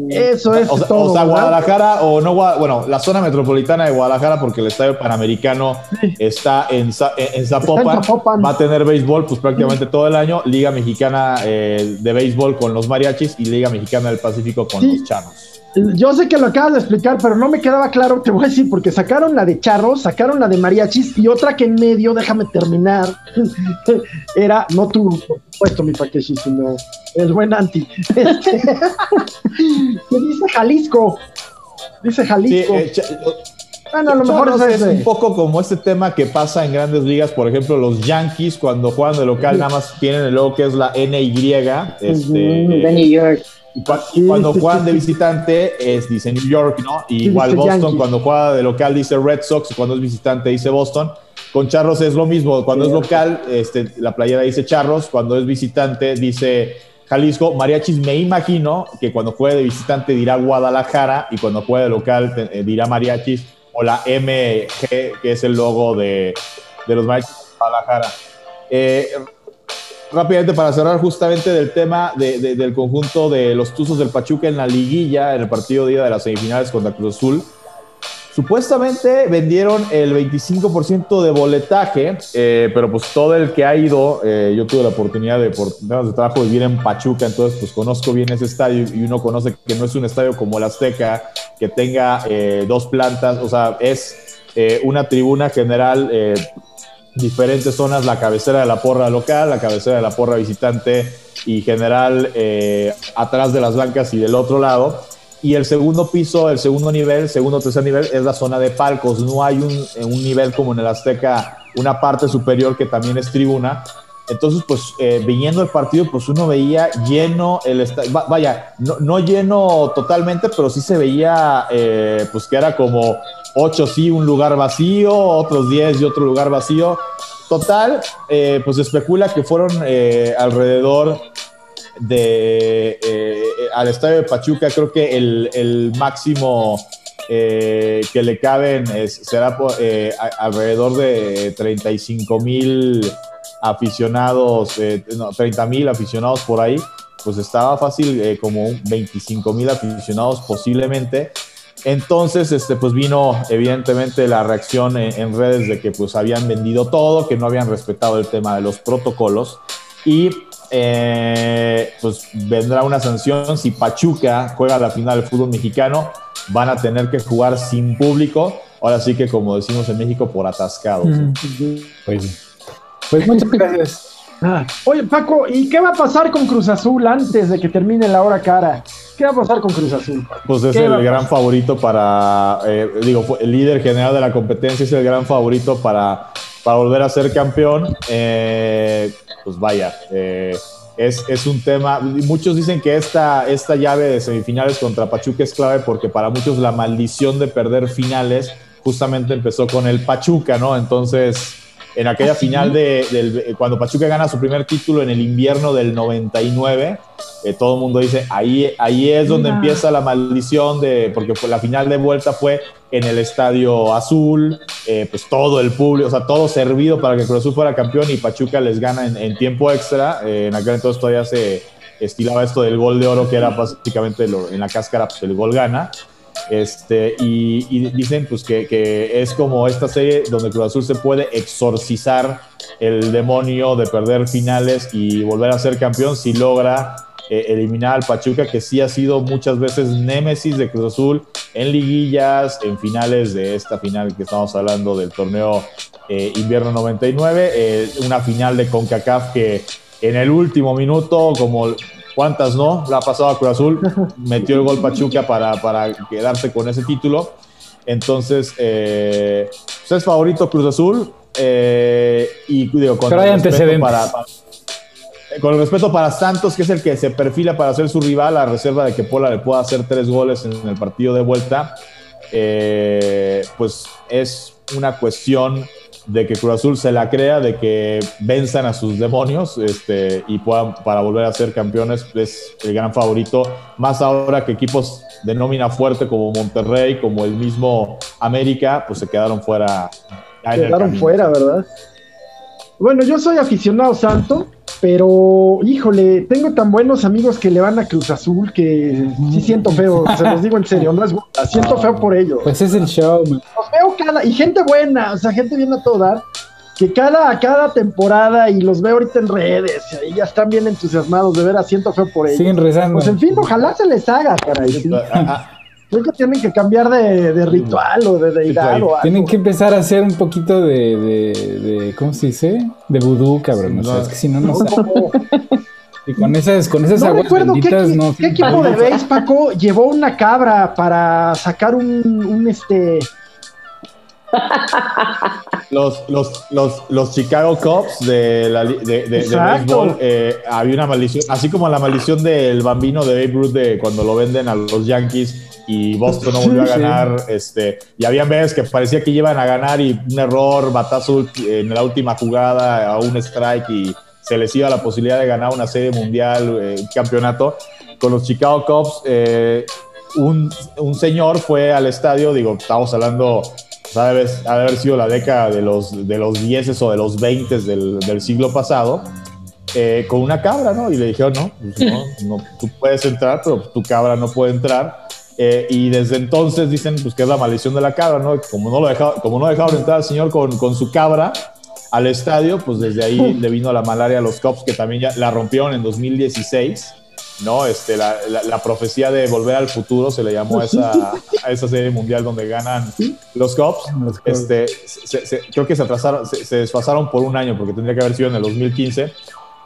Eso es. O, todo, o sea, Guadalajara, o no, bueno, la zona metropolitana de Guadalajara, porque el estadio panamericano está en, en, Zapopan, va a tener béisbol, pues prácticamente todo el año. Liga Mexicana eh, de béisbol con los Mariachis y Liga Mexicana del Pacífico con los charros. Yo sé que lo acabas de explicar, pero no me quedaba claro, te voy a decir, porque sacaron la de charros, sacaron la de mariachis y otra que en medio, déjame terminar, <laughs> era, no tú, por supuesto, mi Paqueshi, sino el buen Anti. <laughs> que dice Jalisco, dice Jalisco. Eh, bueno, a lo mejor es, un poco como este tema que pasa en grandes ligas, por ejemplo, los Yankees cuando juegan de local nada más tienen el logo que es la NY, este, de New York y cuando juegan de visitante es, dice New York, ¿no? Y igual Boston, cuando juega de local dice Red Sox, y cuando es visitante dice Boston. Con Charros es lo mismo, cuando es local, este, la playera dice Charros, cuando es visitante dice Jalisco. Mariachis me imagino que cuando juegue de visitante dirá Guadalajara y cuando juegue de local eh, dirá Mariachis o la MG, que es el logo de, de los Mariachis de Guadalajara. Eh, rápidamente para cerrar justamente del tema del conjunto de los Tuzos del Pachuca en la liguilla, en el partido día de las semifinales contra Cruz Azul. Supuestamente vendieron el 25% de boletaje, eh, pero pues todo el que ha ido, eh, yo tuve la oportunidad de, por temas de trabajo, vivir en Pachuca, entonces pues conozco bien ese estadio y uno conoce que no es un estadio como el Azteca, que tenga eh, dos plantas, o sea, es una tribuna general diferentes zonas, la cabecera de la porra local, la cabecera de la porra visitante y general eh, atrás de las bancas y del otro lado. Y el segundo piso, el segundo nivel, segundo tercer nivel es la zona de palcos. No hay un, un nivel como en el Azteca, una parte superior que también es tribuna. Entonces, pues, eh, viniendo el partido, pues uno veía lleno el estadio, vaya, no, no, lleno totalmente, pero sí se veía, eh, pues que era como 8 sí, un lugar vacío, otros 10 y otro lugar vacío. Total, eh, pues especula que fueron alrededor de, al estadio de Pachuca, creo que el, máximo que le caben será alrededor de 35 mil aficionados, eh, 30 mil aficionados por ahí, pues estaba fácil eh, como 25 mil aficionados posiblemente. Entonces, este, pues vino evidentemente la reacción en, redes de que pues habían vendido todo, que no habían respetado el tema de los protocolos y eh, pues vendrá una sanción si Pachuca juega la final del fútbol mexicano, van a tener que jugar sin público, ahora sí que como decimos en México, por atascados. Pues pues muchas gracias. Ah, oye, Paco, ¿y qué va a pasar con Cruz Azul antes de que termine la hora cara? ¿Qué va a pasar con Cruz Azul? Pues es el gran favorito para, eh, digo, el líder general de la competencia es el gran favorito para, para volver a ser campeón. Eh, pues vaya, eh, es, es, un tema. Muchos dicen que esta, esta llave de semifinales contra Pachuca es clave porque para muchos la maldición de perder finales justamente empezó con el Pachuca, ¿no? Entonces en aquella final de, cuando Pachuca gana su primer título en el invierno del 99. Eh, todo el mundo dice, ahí, ahí es donde empieza la maldición, de, porque la final de vuelta fue en el Estadio Azul, eh, pues todo el público, o sea, todo servido para que Cruz Azul fuera campeón y Pachuca les gana en, tiempo extra. Eh, en aquel entonces todavía se estilaba esto del gol de oro, que era básicamente en la cáscara, pues el gol gana. Este, y, dicen pues que, es como esta serie donde Cruz Azul se puede exorcizar el demonio de perder finales y volver a ser campeón si logra eh, eliminar al Pachuca, que sí ha sido muchas veces némesis de Cruz Azul en liguillas, en finales de esta final que estamos hablando del torneo eh, invierno 99, eh, una final de CONCACAF que en el último minuto, como ¿Cuántas no? La ha pasado a Cruz Azul, metió el gol Pachuca para, para quedarse con ese título. Entonces, eh, pues es favorito Cruz Azul. Eh, y digo, con Pero hay antecedentes. Para, con el respeto para Santos, que es el que se perfila para ser su rival, a reserva de que Pola le pueda hacer tres goles en el partido de vuelta, eh, pues es una cuestión de que Cruz Azul se la crea, de que venzan a sus demonios este, y puedan para volver a ser campeones, es el gran favorito, más ahora que equipos de nómina fuerte como Monterrey, como el mismo América, pues se quedaron fuera. Quedaron fuera, ¿verdad? Bueno, yo soy aficionado santo, pero híjole, tengo tan buenos amigos que le van a Cruz Azul que sí siento feo, <laughs> se los digo en serio, no es siento feo por ellos. Pues es el show, Los veo cada, y gente buena, o sea, gente bien a todo dar, que cada, cada temporada, y los veo ahorita en redes, y ya están bien entusiasmados, de veras siento feo por ellos. Siguen rezando. Pues en fin, ojalá se les haga, caray. ¿sí? Creo que tienen que cambiar de, ritual o de deidad o algo. Tienen que empezar a hacer un poquito de, de, ¿cómo se dice? De vudú, cabrón. No, es que si no, no, <laughs> Y con esas, con esas aguas benditas, qué, no. ¿Qué equipo de base, Paco, llevó una cabra para sacar un, un este los, los, los, los, Chicago Cubs de, la, de, de, béisbol, eh, había una maldición, así como la maldición del bambino de Babe Ruth de cuando lo venden a los Yankees y Boston no <laughs> volvió a ganar. Este, y había veces que parecía que iban a ganar y un error, batazo en la última jugada a un strike y se les iba la posibilidad de ganar una serie mundial, eh, un campeonato. Con los Chicago Cubs, eh, un, un señor fue al estadio, digo, estamos hablando ha de haber sido la década de los, de los 10 o de los 20 del, del siglo pasado, eh, con una cabra, ¿no? Y le dijeron, no, pues no, no, tú puedes entrar, pero tu cabra no puede entrar. Eh, y desde entonces dicen pues, que es la maldición de la cabra, ¿no? Como no, lo dejaba, como no dejaron entrar al señor con, con su cabra al estadio, pues desde ahí <laughs> le vino la malaria a los Cops, que también ya la rompieron en 2016. ¿no? Este, la, la, profecía de volver al futuro se le llamó a esa, a esa serie mundial donde ganan los Cubs. Este, creo que se atrasaron, se, desfasaron por un año porque tendría que haber sido en el 2015.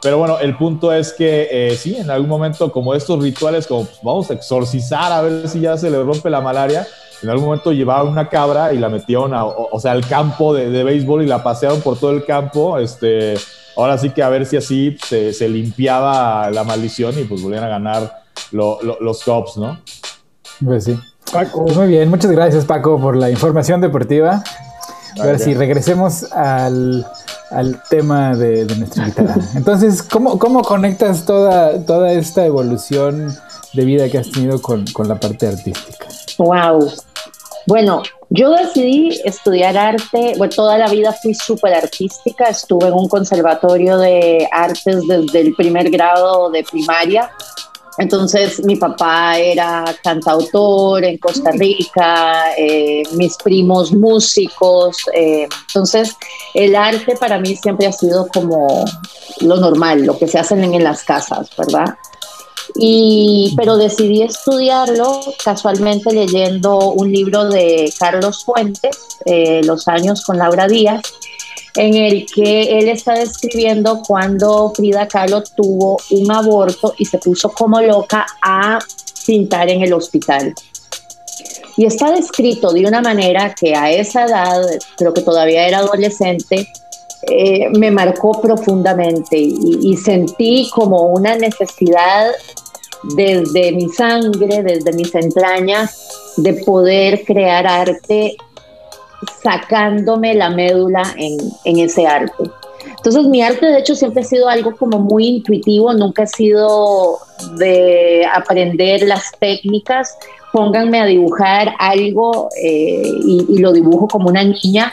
Pero bueno, el punto es que eh, sí, en algún momento como estos rituales, como pues, vamos a exorcizar a ver si ya se le rompe la malaria, en algún momento llevaron una cabra y la metieron a, o, sea, al campo de, de, béisbol y la pasearon por todo el campo, este, ahora sí que a ver si así se, limpiaba la maldición y pues volvían a ganar los Cubs, ¿no? Pues sí. Paco. Pues muy bien, muchas gracias Paco por la información deportiva. Ahora sí, regresemos al, tema de, nuestra invitada. Entonces, ¿cómo, ¿cómo, conectas toda, toda esta evolución de vida que has tenido con, con la parte artística? Wow. Bueno, yo decidí estudiar arte, bueno, toda la vida fui súper artística, estuve en un conservatorio de artes desde el primer grado de primaria. Entonces mi papá era cantautor en Costa Rica, eh, mis primos músicos. Eh, entonces el arte para mí siempre ha sido como lo normal, lo que se hacen en las casas, ¿verdad? Y, pero decidí estudiarlo casualmente leyendo un libro de Carlos Fuentes, eh, Los años con Laura Díaz, en el que él está describiendo cuando Frida Kahlo tuvo un aborto y se puso como loca a pintar en el hospital. Y está descrito de una manera que a esa edad, creo que todavía era adolescente, eh, me marcó profundamente y, sentí como una necesidad desde mi sangre, desde mis entrañas, de poder crear arte sacándome la médula en, en, ese arte. Entonces mi arte de hecho siempre ha sido algo como muy intuitivo, nunca ha sido de aprender las técnicas, pónganme a dibujar algo eh, y, lo dibujo como una niña.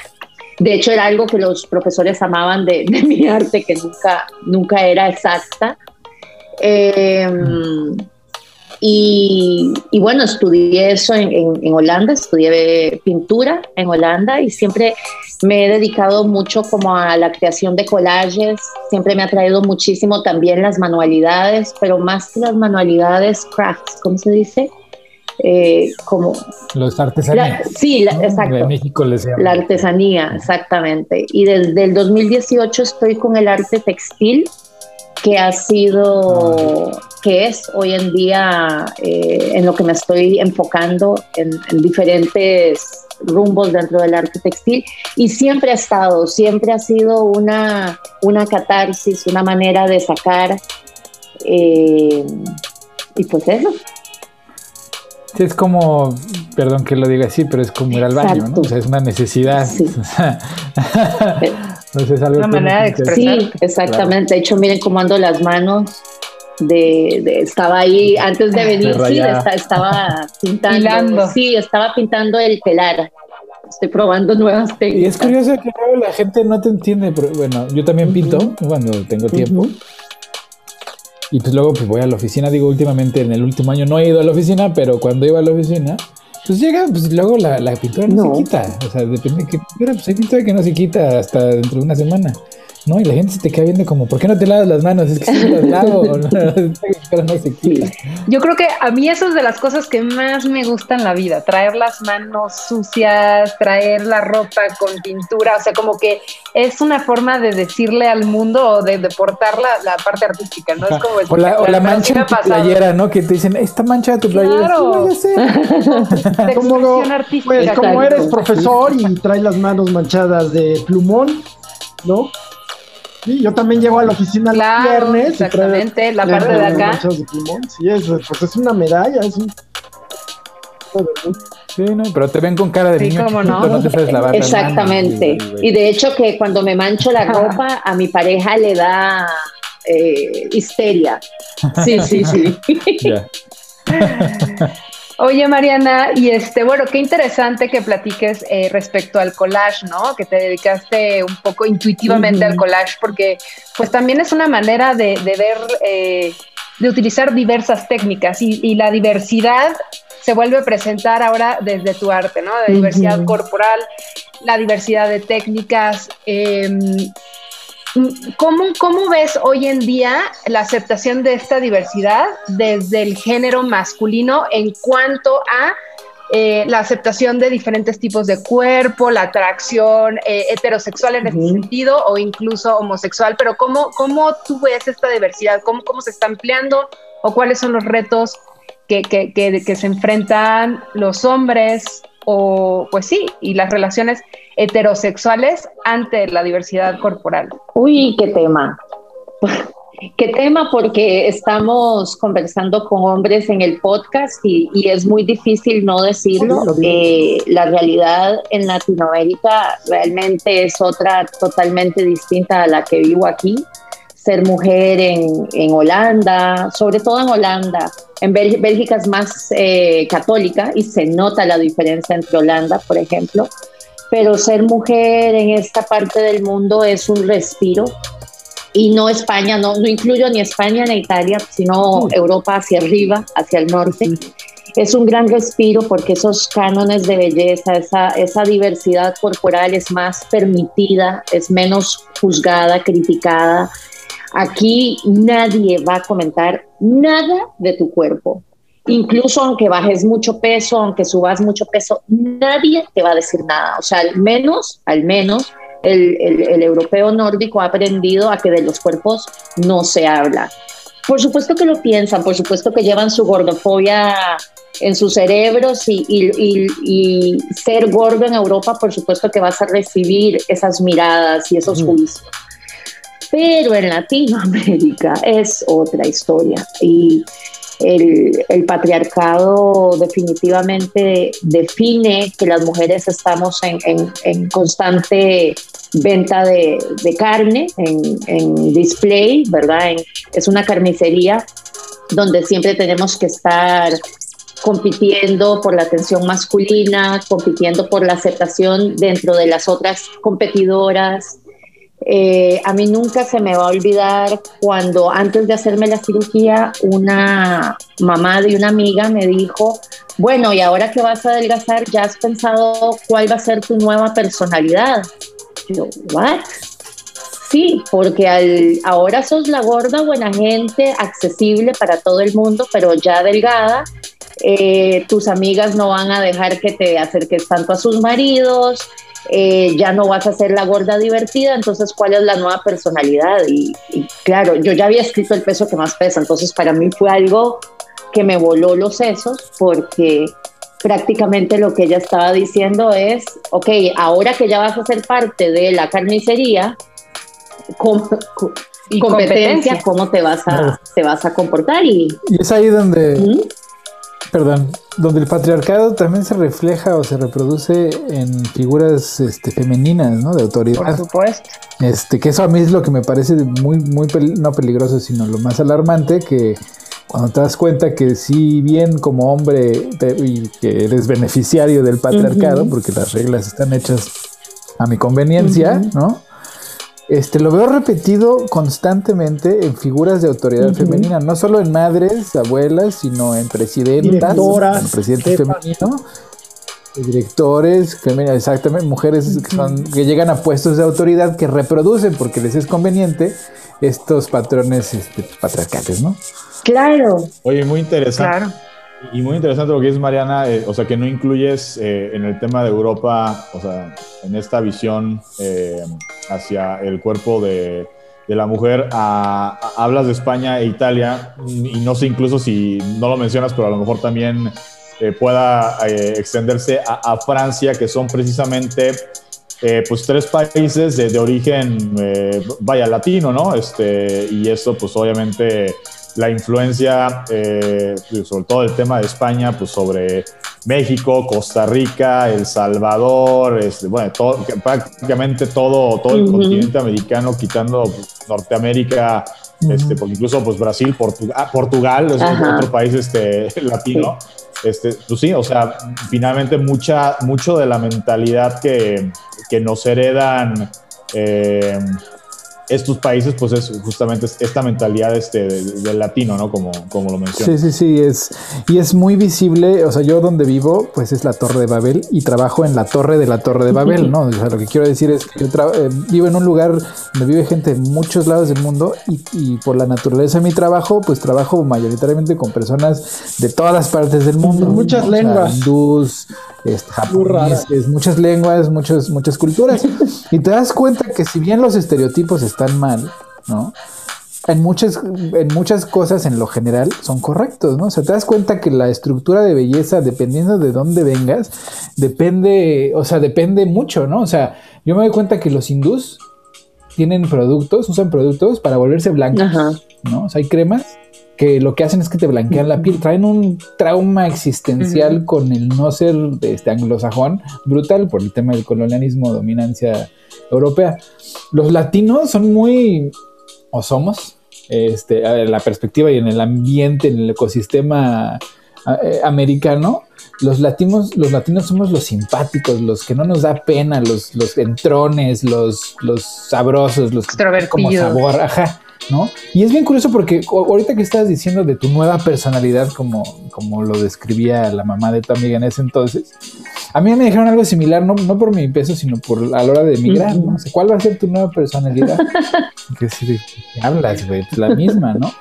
De hecho era algo que los profesores amaban de, mi arte, que nunca, nunca era exacta. Em, y, bueno, estudié eso en, en, Holanda, estudié pintura en Holanda y siempre me he dedicado mucho como a la creación de collages, siempre me ha traído muchísimo también las manualidades, pero más que las manualidades, crafts, ¿cómo se dice? Eh, como los artesanías. sí, exacto. En México les La artesanía, exactamente. Y desde el 2018 estoy con el arte textil que ha sido que es hoy en día eh, en lo que me estoy enfocando en, diferentes rumbos dentro del arte textil y siempre ha estado, siempre ha sido una, una catarsis, una manera de sacar eh, y pues eso. Sí, es como, perdón que lo diga así, pero es como ir al baño, ¿no? O sea, es una necesidad. Sí. <laughs> es algo una manera de expresar. Sí, exactamente. De hecho, miren cómo ando las manos. De, estaba ahí antes de venir, sí, estaba <laughs> pintando. Sí, estaba pintando el telar. Estoy probando nuevas técnicas. Y es curioso que la gente no te entiende, pero bueno, yo también pinto cuando tengo tiempo. Y pues luego pues voy a la oficina, digo, últimamente en el último año no he ido a la oficina, pero cuando iba a la oficina, pues llega, pues luego la, la pintura no, se quita. O sea, depende de qué pintura, pues hay pintura que no se quita hasta dentro de una semana. ¿No? Y la gente se te queda viendo como, ¿por qué no te lavas las manos? Es que si las lavo, <laughs> no, no se quita. Yo creo que a mí eso es de las cosas que más me gustan en la vida, traer las manos sucias, traer la ropa con pintura, o sea, como que es una forma de decirle al mundo o de deportar la, la parte artística, ¿no? Es como o la, o la mancha de tu playera, ¿no? Que te dicen, esta mancha de tu playera. Claro. Sí, <laughs> como, pues, como eres profesor y traes las manos manchadas de plumón, ¿no? Sí, yo también llego a la oficina el viernes. Exactamente, la parte de acá. Sí, es, pues es una medalla, es un. Sí, no, pero te ven con cara de niño no. no te sabes lavar Exactamente. y, de hecho que cuando me mancho la ropa, a mi pareja le da eh, histeria. Sí, sí, sí. <laughs> <laughs> Oye, Mariana, y este, bueno, qué interesante que platiques eh, respecto al collage, ¿no? Que te dedicaste un poco intuitivamente al collage, porque pues también es una manera de, ver, eh, de utilizar diversas técnicas y, la diversidad se vuelve a presentar ahora desde tu arte, ¿no? La diversidad corporal, la diversidad de técnicas. Em, ¿Cómo, ¿Cómo ves hoy en día la aceptación de esta diversidad desde el género masculino en cuanto a eh, la aceptación de diferentes tipos de cuerpo, la atracción eh, heterosexual en este sentido o incluso homosexual, pero ¿cómo, cómo tú ves esta diversidad? ¿Cómo, ¿Cómo se está ampliando o cuáles son los retos que, que, que, que se enfrentan los hombres o pues sí, y las relaciones heterosexuales ante la diversidad corporal. Uy, qué tema. <laughs> Qué tema porque estamos conversando con hombres en el podcast y, es muy difícil no decirlo. Eh, la realidad en Latinoamérica realmente es otra totalmente distinta a la que vivo aquí ser mujer en, en, Holanda, sobre todo en Holanda. En Bélgica es más eh, católica y se nota la diferencia entre Holanda, por ejemplo. Pero ser mujer en esta parte del mundo es un respiro. Y no España, no, no incluyo ni España ni Italia, sino Europa hacia arriba, hacia el norte. Es un gran respiro porque esos cánones de belleza, esa, esa diversidad corporal es más permitida, es menos juzgada, criticada Aquí nadie va a comentar nada de tu cuerpo. Incluso aunque bajes mucho peso, aunque subas mucho peso, nadie te va a decir nada. O sea, al menos, al menos, el, el, europeo nórdico ha aprendido a que de los cuerpos no se habla. Por supuesto que lo piensan, por supuesto que llevan su gordofobia en sus cerebros y, y, y, ser gordo en Europa, por supuesto que vas a recibir esas miradas y esos juicios pero en Latinoamérica es otra historia y el, patriarcado definitivamente define que las mujeres estamos en, constante venta de, carne, en, display, ¿verdad? es una carnicería donde siempre tenemos que estar compitiendo por la atención masculina, compitiendo por la aceptación dentro de las otras competidoras, eh, a mí nunca se me va a olvidar cuando antes de hacerme la cirugía, una mamá de una amiga me dijo, bueno, y ahora que vas a adelgazar, ¿ya has pensado cuál va a ser tu nueva personalidad? Yo, ¿what? Sí, porque ahora sos la gorda, buena gente, accesible para todo el mundo, pero ya delgada, eh, tus amigas no van a dejar que te acerques tanto a sus maridos, eh, ya no vas a ser la gorda divertida, entonces cuál es la nueva personalidad. Y, claro, yo ya había escrito el peso que más pesa, entonces para mí fue algo que me voló los sesos porque prácticamente lo que ella estaba diciendo es, ok, ahora que ya vas a ser parte de la carnicería, competencia, cómo te vas a, te vas a comportar. Y, es ahí donde, perdón, donde el patriarcado también se refleja o se reproduce en figuras este, femeninas, ¿no? De autoridad. Por supuesto. Este, que eso a mí es lo que me parece muy, muy, no peligroso, sino lo más alarmante, que cuando te das cuenta que si bien como hombre y que eres beneficiario del patriarcado, porque las reglas están hechas a mi conveniencia, ¿no? Este, lo veo repetido constantemente en figuras de autoridad femenina, no solo en madres, abuelas, sino en presidentas, en presidentes femeninos, directores femeninos, exactamente, mujeres que, que llegan a puestos de autoridad que reproducen porque les es conveniente estos patrones este, patriarcales, ¿no? Claro. Oye, muy interesante. Claro. Y muy interesante lo que dice Mariana, eh, o sea, que no incluyes eh, en el tema de Europa, o sea, en esta visión eh, hacia el cuerpo de, la mujer, hablas de España e Italia, y no sé incluso si no lo mencionas, pero a lo mejor también pueda extenderse a, a, Francia, que son precisamente pues tres países de, de origen, vaya, latino, ¿no? Este, y eso pues obviamente la influencia, eh, sobre todo el tema de España, pues sobre México, Costa Rica, El Salvador, este, bueno, prácticamente todo, todo el continente americano, quitando Norteamérica, este, porque incluso pues Brasil, ah, Portugal es otro país este, <laughs> latino. Este, pues sí, o sea, finalmente mucha, mucho de la mentalidad que, que nos heredan eh, estos países, pues es justamente esta mentalidad este del latino, ¿no? Como, como lo mencioné. Sí, sí, sí, es, y es muy visible, o sea, yo donde vivo, pues es la Torre de Babel y trabajo en la Torre de la Torre de Babel, ¿no? O sea, lo que quiero decir es que yo eh, vivo en un lugar donde vive gente de muchos lados del mundo y, y, por la naturaleza de mi trabajo, pues trabajo mayoritariamente con personas de todas partes del mundo. Muchas lenguas. hindús, este, japoneses, muchas lenguas, muchas, muchas culturas. <laughs> y te das cuenta que si bien los estereotipos están mal, ¿no? En muchas, en muchas cosas en lo general son correctos, ¿no? O sea, te das cuenta que la estructura de belleza, dependiendo de dónde vengas, depende, o sea, depende mucho, ¿no? O sea, yo me doy cuenta que los hindús tienen productos, usan productos para volverse blancos, ¿no? O sea, hay cremas que lo que hacen es que te blanquean la piel, traen un trauma existencial con el no ser de este anglosajón brutal por el tema del colonialismo, dominancia europea. Los latinos son muy, o somos, este, en la perspectiva y en el ambiente, en el ecosistema eh, americano, los latinos, los latinos somos los simpáticos, los que no nos da pena, los, los entrones, los, los sabrosos, los como sabor, ajá. ¿No? Y es bien curioso porque ahorita que estás diciendo de tu nueva personalidad, como, como lo describía la mamá de tu amiga en ese entonces, a mí me dijeron algo similar, no, no por mi peso, sino por a la hora de emigrar, ¿no? ¿cuál va a ser tu nueva personalidad? <laughs> que si hablas, güey, pues la misma, ¿no?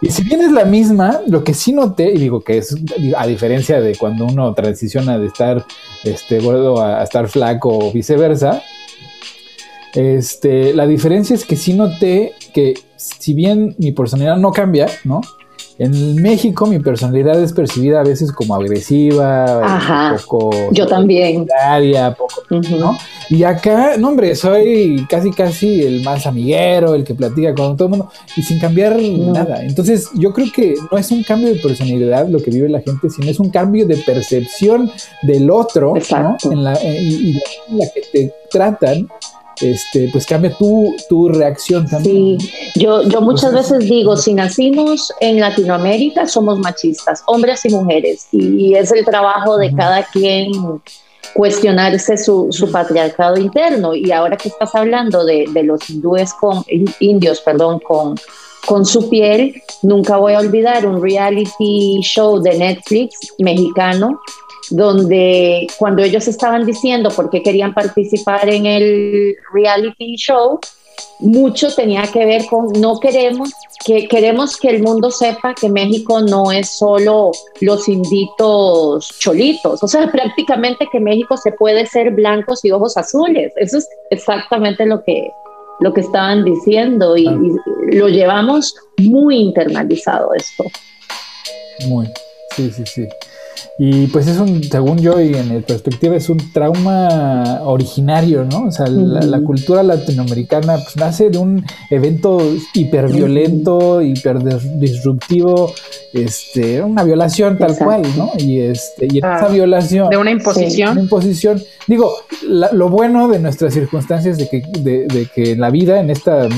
Y si bien es la misma, lo que sí noté, y digo que es a diferencia de cuando uno transiciona de estar este, gordo a estar flaco o viceversa, este, la diferencia es que sí noté que si bien mi personalidad no cambia, ¿no? En México mi personalidad es percibida a veces como agresiva, Ajá, poco yo también, poco, ¿no? Y acá, no hombre, soy casi casi el más amiguero, el que platica con todo el mundo y sin cambiar nada. Entonces, yo creo que no es un cambio de personalidad lo que vive la gente, sino es un cambio de percepción del otro, ¿no? En la, eh, y, en la que te tratan este, pues cambia tu, tu reacción también. Sí, yo, yo muchas veces digo, si nacimos en Latinoamérica, somos machistas, hombres y mujeres, y es el trabajo de cada quien cuestionarse su, su, patriarcado interno. Y ahora que estás hablando de, de los hindúes con, indios, perdón, con, con su piel, nunca voy a olvidar un reality show de Netflix mexicano donde cuando ellos estaban diciendo por qué querían participar en el reality show, mucho tenía que ver con no queremos que queremos que el mundo sepa que México no es solo los inditos cholitos, o sea, <laughs> prácticamente que México se puede ser blancos y ojos azules. Eso es exactamente lo que lo que estaban diciendo y, y lo llevamos muy internalizado esto. Muy, sí, sí, sí. Y pues es un, según yo y en el perspectiva, es un trauma originario, ¿no? O sea, la, cultura latinoamericana pues, nace de un evento hiperviolento, hiperdisruptivo, este, una violación tal cual, ¿no? Y, este, y esa violación... De una imposición. Una imposición. Digo, lo bueno de nuestras circunstancias de que, de, de que la vida, en esta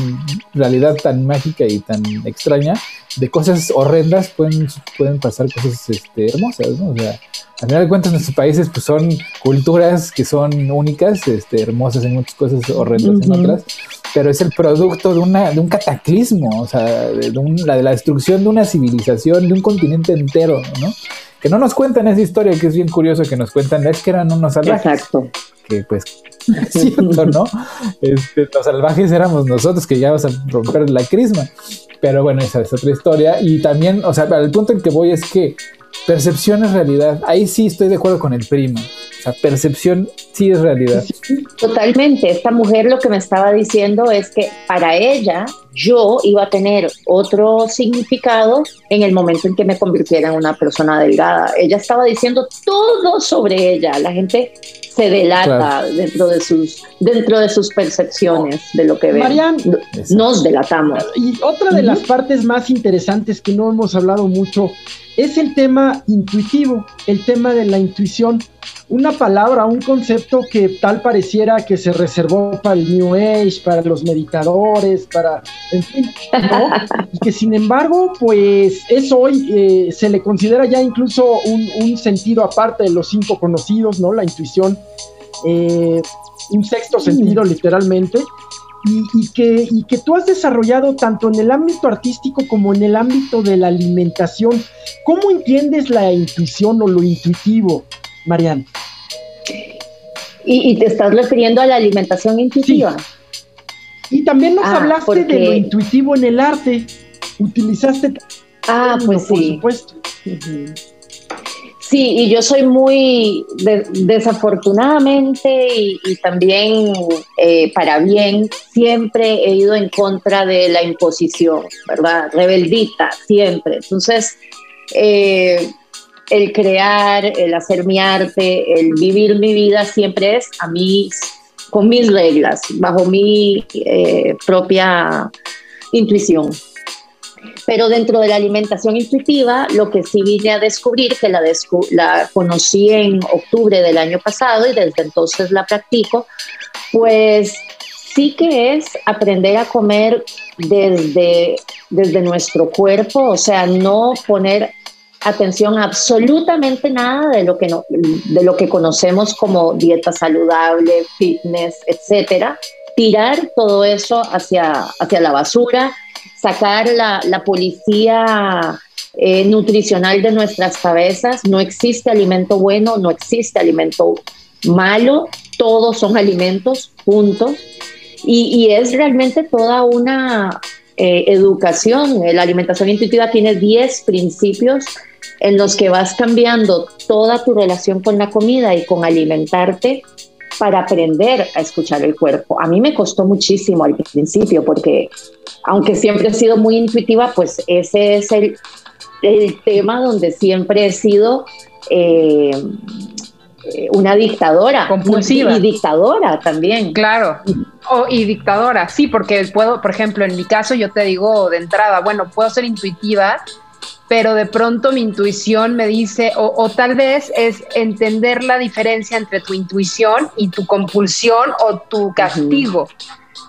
realidad tan mágica y tan extraña, de cosas horrendas pueden, pueden pasar cosas este, hermosas, ¿no? O sea, al final de cuentas nuestros países pues son culturas que son únicas, este, hermosas en muchas cosas, horrendas en otras, pero es el producto de, una, de un cataclismo, o sea, de, la, de la destrucción de una civilización, de un continente entero, ¿no? Que no nos cuentan esa historia, que es bien curioso que nos cuentan, es que eran unos salvajes. Exacto. Que pues es <laughs> cierto, ¿no? Este, los salvajes éramos nosotros que llegamos a romper la crisma. Pero bueno, esa es otra historia. Y también, o sea, el punto en que voy es que percepción es realidad. Ahí sí estoy de acuerdo con el primo. O sea, percepción sí es realidad. Totalmente. Esta mujer lo que me estaba diciendo es que para ella yo iba a tener otro significado en el momento en que me convirtiera en una persona delgada. Ella estaba diciendo todo sobre ella. La gente se delata dentro de sus dentro de sus percepciones de lo que ven. Marian, nos delatamos. Y otra de las partes más interesantes que no hemos hablado mucho es el tema intuitivo, el tema de la intuición. Una palabra, un concepto que tal pareciera que se reservó para el New Age, para los meditadores, para, en fin, ¿no? <laughs> y que sin embargo, pues es hoy, eh, se le considera ya incluso un, un, sentido aparte de los cinco conocidos, ¿no? La intuición, eh, un sexto sentido literalmente y, que, y que tú has desarrollado tanto en el ámbito artístico como en el ámbito de la alimentación. ¿Cómo entiendes la intuición o lo intuitivo, Mariana? ¿Y, te estás refiriendo a la alimentación intuitiva? Y también nos ah, hablaste de lo intuitivo en el arte. Utilizaste. Ah, pues por sí. supuesto. Sí, y yo soy muy desafortunadamente y, también eh, para bien, siempre he ido en contra de la imposición, ¿verdad? Rebeldita, siempre. Entonces, eh, el crear, el hacer mi arte, el vivir mi vida siempre es a mí, con mis reglas, bajo mi eh, propia intuición. Pero dentro de la alimentación intuitiva, lo que sí vine a descubrir, que la, la conocí en octubre del año pasado y desde entonces la practico, pues sí que es aprender a comer desde, desde nuestro cuerpo, o sea, no poner atención a absolutamente nada de lo que, no, de lo que conocemos como dieta saludable, fitness, etcétera, tirar todo eso hacia, hacia la basura sacar la, la policía eh, nutricional de nuestras cabezas. No existe alimento bueno, no existe alimento malo, todos son alimentos, puntos. Y, es realmente toda una eh, educación. La alimentación intuitiva tiene 10 principios en los que vas cambiando toda tu relación con la comida y con alimentarte para aprender a escuchar el cuerpo. A mí me costó muchísimo al principio porque aunque siempre he sido muy intuitiva, pues ese es el, tema donde siempre he sido eh, una dictadora. Compulsiva. Y, dictadora también. Claro. y dictadora, sí, porque puedo, por ejemplo, en mi caso yo te digo de entrada, bueno, puedo ser intuitiva, pero de pronto mi intuición me dice, o, tal vez es entender la diferencia entre tu intuición y tu compulsión o tu castigo.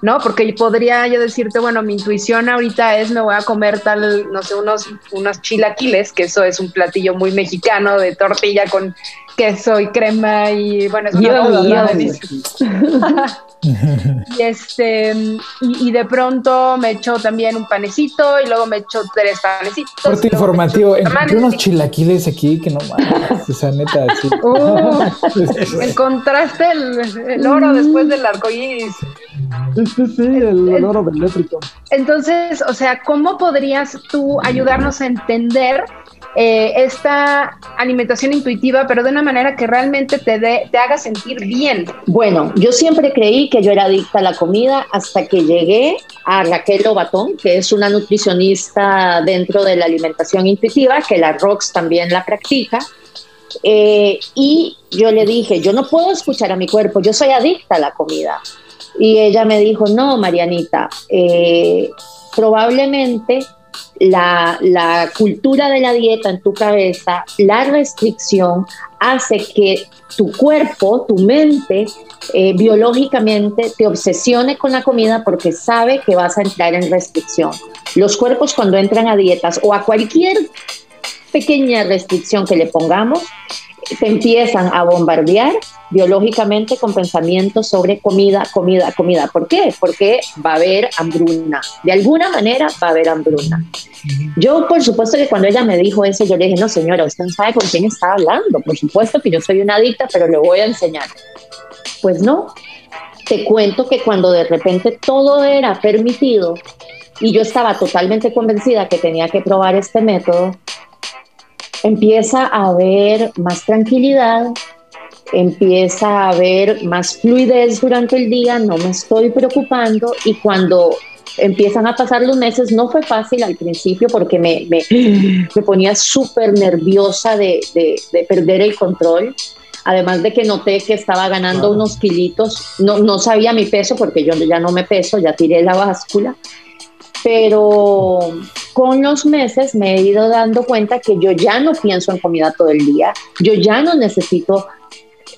¿no? Porque podría yo decirte, bueno, mi intuición ahorita es me voy a comer tal, no sé, unos, unos chilaquiles, que eso es un platillo muy mexicano de tortilla con queso y crema y bueno, es una y este y, de pronto me echo también un panecito y luego me echo tres panecitos. Corte informativo, encontré unos chilaquiles aquí que no mames, esa neta así. Uh, encontraste el, oro después del arcoíris. Sí, sí, sí, el olor eléctrico. Entonces, o sea, ¿cómo podrías tú ayudarnos a entender eh, esta alimentación intuitiva, pero de una manera que realmente te, te haga sentir bien? Bueno, yo siempre creí que yo era adicta a la comida hasta que llegué a Raquel Lobatón, que es una nutricionista dentro de la alimentación intuitiva, que la ROX también la practica. Eh, y yo le dije, yo no puedo escuchar a mi cuerpo, yo soy adicta a la comida. Y ella me dijo, no, Marianita, eh, probablemente la, cultura de la dieta en tu cabeza, la restricción, hace que tu cuerpo, tu mente, eh, biológicamente te obsesione con la comida porque sabe que vas a entrar en restricción. Los cuerpos cuando entran a dietas o a cualquier pequeña restricción que le pongamos, se empiezan a bombardear biológicamente con pensamientos sobre comida, comida, comida. ¿Por qué? Porque va a haber hambruna. De alguna manera va a haber hambruna. Yo, por supuesto que cuando ella me dijo eso, yo le dije, no señora, usted no sabe con quién está hablando. Por supuesto que yo soy una adicta, pero le voy a enseñar. Pues no. Te cuento que cuando de repente todo era permitido y yo estaba totalmente convencida que tenía que probar este método, empieza a haber más tranquilidad, empieza a haber más fluidez durante el día, no me estoy preocupando y cuando empiezan a pasar los meses, no fue fácil al principio porque me, me, <gasps> me ponía súper nerviosa de, de, perder el control. Además de que noté que estaba ganando unos kilitos, no, no sabía mi peso porque yo ya no me peso, ya tiré la báscula, pero con los meses me he ido dando cuenta que yo ya no pienso en comida todo el día, yo ya no necesito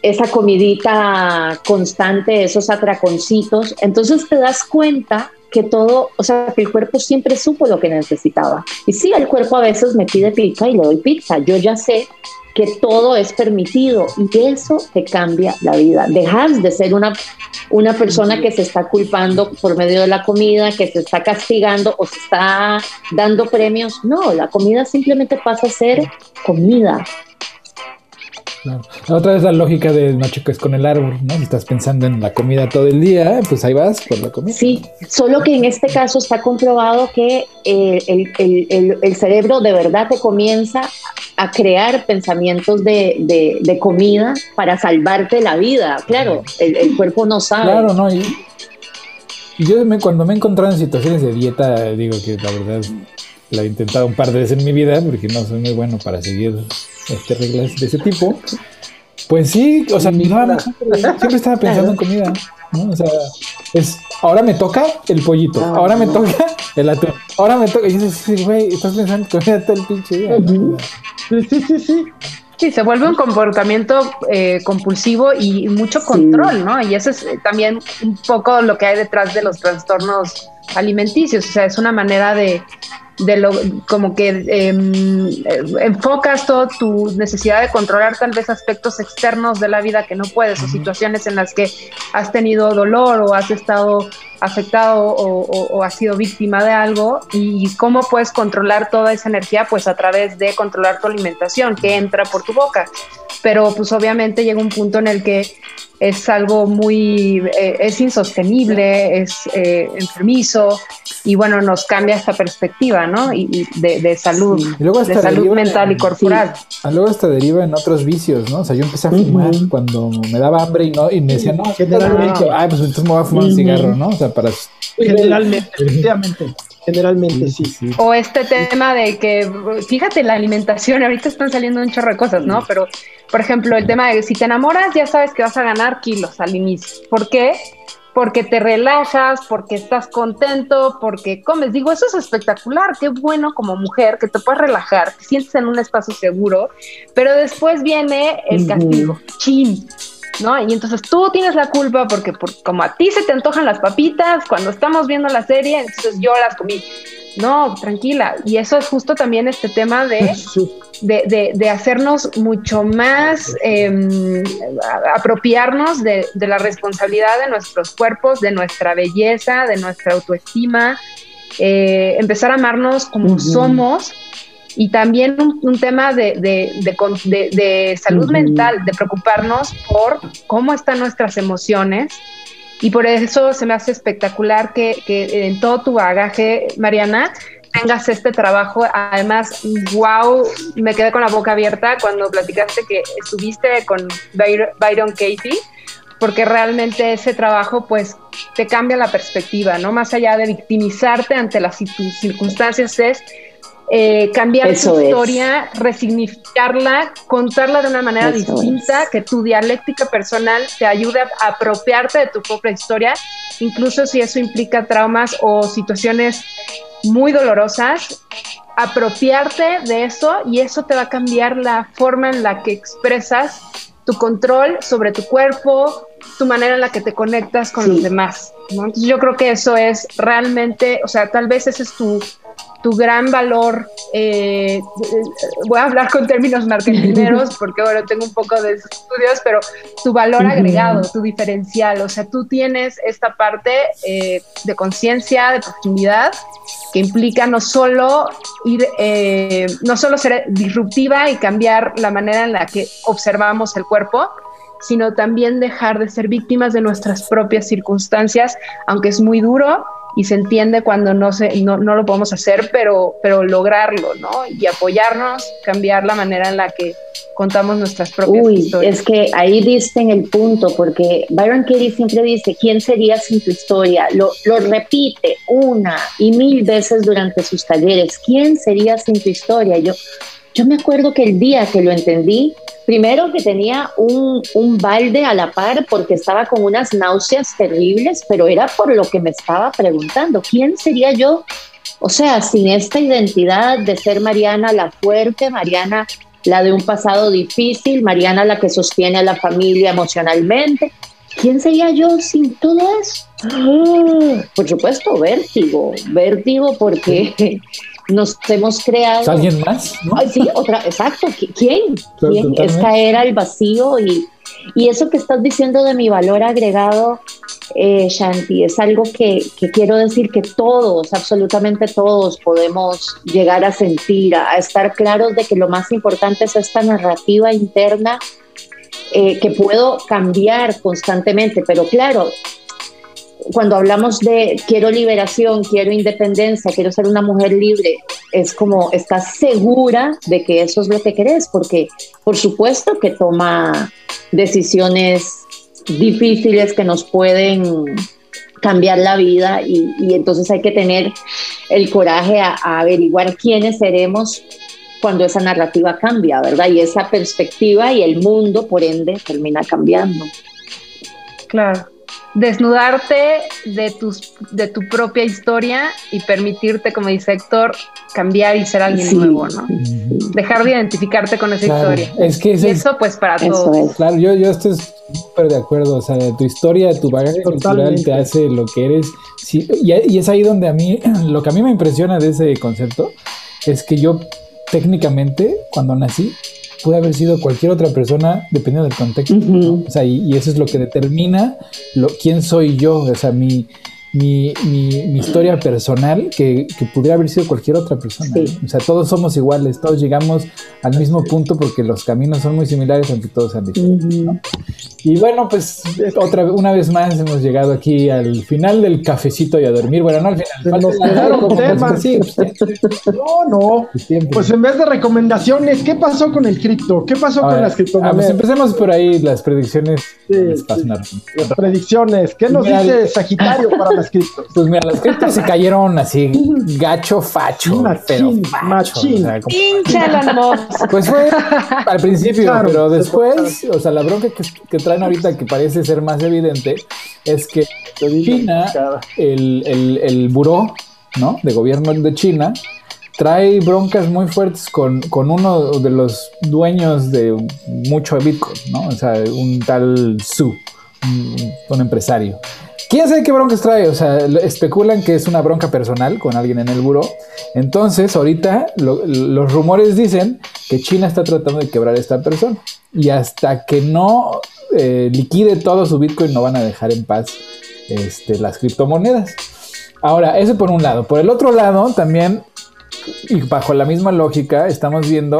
esa comidita constante, esos atraconcitos, entonces te das cuenta que todo, o sea, que el cuerpo siempre supo lo que necesitaba. Y sí, el cuerpo a veces me pide pizza y le doy pizza, yo ya sé que todo es permitido y eso te cambia la vida. Dejas de ser una, una persona que se está culpando por medio de la comida, que se está castigando o se está dando premios. No, la comida simplemente pasa a ser comida. Otra vez la lógica de no choques con el árbol, ¿no? Si estás pensando en la comida todo el día, pues ahí vas por la comida. Sí, solo que en este caso está comprobado que eh, el, cerebro de verdad te comienza a crear pensamientos de, comida para salvarte la vida. Claro, el, cuerpo no sabe. Claro, no. Y, yo me, cuando me he encontrado en situaciones de dieta, digo que la verdad la he intentado un par de veces en mi vida porque no soy muy bueno para seguir este, reglas de ese tipo. Pues sí, o sea, siempre, estaba pensando en comida, ¿no? O sea, es, ahora me toca el pollito, ah, ahora me toca el atún, ahora me toca, y dices, güey, estás pensando en comida todo el pinche día. Sí, sí, sí, sí. Sí, se vuelve un comportamiento eh, compulsivo y mucho control, ¿no? Y eso es eh, también un poco lo que hay detrás de los trastornos alimenticios, o sea, es una manera de, de lo como que em, eh, enfocas toda tu necesidad de controlar tal vez aspectos externos de la vida que no puedes o situaciones en las que has tenido dolor o has estado afectado o, o, has sido víctima de algo y cómo puedes controlar toda esa energía pues a través de controlar tu alimentación que entra por tu boca. Pero pues obviamente llega un punto en el que es algo muy, eh, es insostenible, es eh, enfermizo y bueno, nos cambia esta perspectiva, ¿no? Y, de, salud, de salud mental y corporal. Ah, luego hasta deriva en otros vicios, ¿no? O sea, yo empecé a fumar cuando me daba hambre y no y me decían, no, generalmente, ay, pues entonces me voy a fumar un cigarro, ¿no? O sea, para... Generalmente, efectivamente. Generalmente sí. O este tema de que, fíjate, la alimentación, ahorita están saliendo un chorro de cosas, ¿no? Pero, por ejemplo, el tema de si te enamoras, ya sabes que vas a ganar kilos al inicio. ¿Por qué? Porque te relajas, porque estás contento, porque comes. Digo, eso es espectacular, qué bueno como mujer que te puedes relajar, te sientes en un espacio seguro, pero después viene el castigo. Chin, ¿no? Y entonces tú tienes la culpa porque como a ti se te antojan las papitas cuando estamos viendo la serie, entonces yo las comí. No, tranquila. Y eso es justo también este tema de, <laughs> de, hacernos mucho más, em, apropiarnos de, la responsabilidad de nuestros cuerpos, de nuestra belleza, de nuestra autoestima, eh, empezar a amarnos como somos. Y también un, tema de, de, salud mental, de preocuparnos por cómo están nuestras emociones Y por eso se me hace espectacular que, en todo tu bagaje, Mariana, tengas este trabajo. Además, wow, me quedé con la boca abierta cuando platicaste que estuviste con Byron Katie, porque realmente ese trabajo pues te cambia la perspectiva, ¿no? Más allá de victimizarte ante las circunstancias es eh, cambiar tu historia, resignificarla, contarla de una manera distinta, que tu dialéctica personal te ayude a apropiarte de tu propia historia, incluso si eso implica traumas o situaciones muy dolorosas, apropiarte de eso y eso te va a cambiar la forma en la que expresas tu control sobre tu cuerpo, tu manera en la que te conectas con los demás. Entonces yo creo que eso es realmente, o sea, tal vez ese es tu tu gran valor, eh, voy a hablar con términos marketineros <laughs> porque bueno, tengo un poco de estudios, pero tu valor agregado, tu diferencial, o sea, tú tienes esta parte eh, de conciencia, de profundidad, que implica no solo ir, eh, no solo ser disruptiva y cambiar la manera en la que observamos el cuerpo, sino también dejar de ser víctimas de nuestras propias circunstancias, aunque es muy duro, y se entiende cuando no, se, no, no, lo podemos hacer, pero, pero lograrlo, ¿no? Y apoyarnos, cambiar la manera en la que contamos nuestras propias Uy, Es que ahí diste en el punto, porque Byron Katie siempre dice, ¿quién sería sin tu historia? Lo, lo repite una y mil veces durante sus talleres, ¿quién sería sin tu historia? Yo, yo me acuerdo que el día que lo entendí, Primero que tenía un, un, balde a la par porque estaba con unas náuseas terribles, pero era por lo que me estaba preguntando, ¿quién sería yo? O sea, sin esta identidad de ser Mariana la fuerte, Mariana la de un pasado difícil, Mariana la que sostiene a la familia emocionalmente, ¿quién sería yo sin todo eso? por supuesto, vértigo, vértigo porque nos hemos creado. ¿Alguien más? sí, otra, exacto. ¿Quién? ¿Quién? Es caer al vacío y, y, eso que estás diciendo de mi valor agregado, eh, Shanti, es algo que, que, quiero decir que todos, absolutamente todos, podemos llegar a sentir, a, estar claros de que lo más importante es esta narrativa interna eh, que puedo cambiar constantemente, pero claro, cuando hablamos de quiero liberación, quiero independencia, quiero ser una mujer libre, es como estás segura de que eso es lo que querés, porque por supuesto que toma decisiones difíciles que nos pueden cambiar la vida y, entonces hay que tener el coraje a, averiguar quiénes seremos cuando esa narrativa cambia, ¿verdad? Y esa perspectiva y el mundo, por ende, termina cambiando. Claro desnudarte de, tus, de tu propia historia y permitirte, como dice Héctor, cambiar y ser alguien nuevo, ¿no? Dejar de identificarte con esa historia. Es que eso, pues, para todos. Claro, yo, yo estoy súper de acuerdo. O sea, tu historia, tu bagaje cultural te hace lo que eres. Sí, y, y es ahí donde a mí, <clears throat> lo que a mí me impresiona de ese concepto es que yo técnicamente, cuando nací, puede haber sido cualquier otra persona dependiendo del contexto. O sea, y, eso es lo que determina lo, quién soy yo, o sea, mi, mi, mi, historia personal que, que, pudiera haber sido cualquier otra persona. O sea, todos somos iguales, todos llegamos al mismo punto porque los caminos son muy similares, aunque todos sean diferentes. Y bueno, pues otra una vez más hemos llegado aquí al final del cafecito y a dormir. Bueno, no al final. Nos quedaron temas. no, no. Pues en vez de recomendaciones, ¿qué pasó con el cripto? ¿Qué pasó con las criptomonedas? pues empecemos por ahí las predicciones. Las predicciones. ¿Qué nos dice Sagitario para las criptos? Pues mira, las criptos se cayeron así, gacho facho. Machín, machín. Pues fue al principio, pero después, o sea, la bronca que, traen ahorita que parece ser más evidente es que China, el, el, el buró ¿no? de gobierno de China, trae broncas muy fuertes con, con, uno de los dueños de mucho Bitcoin, ¿no? O sea, un tal Su, un empresario. ¿Quién sabe qué broncas trae? O sea, especulan que es una bronca personal con alguien en el buró. Entonces, ahorita los rumores dicen que China está tratando de quebrar a esta persona. Y hasta que no eh, liquide todo su Bitcoin, no van a dejar en paz este, las criptomonedas. Ahora, eso por un lado. Por el otro lado, también, y bajo la misma lógica, estamos viendo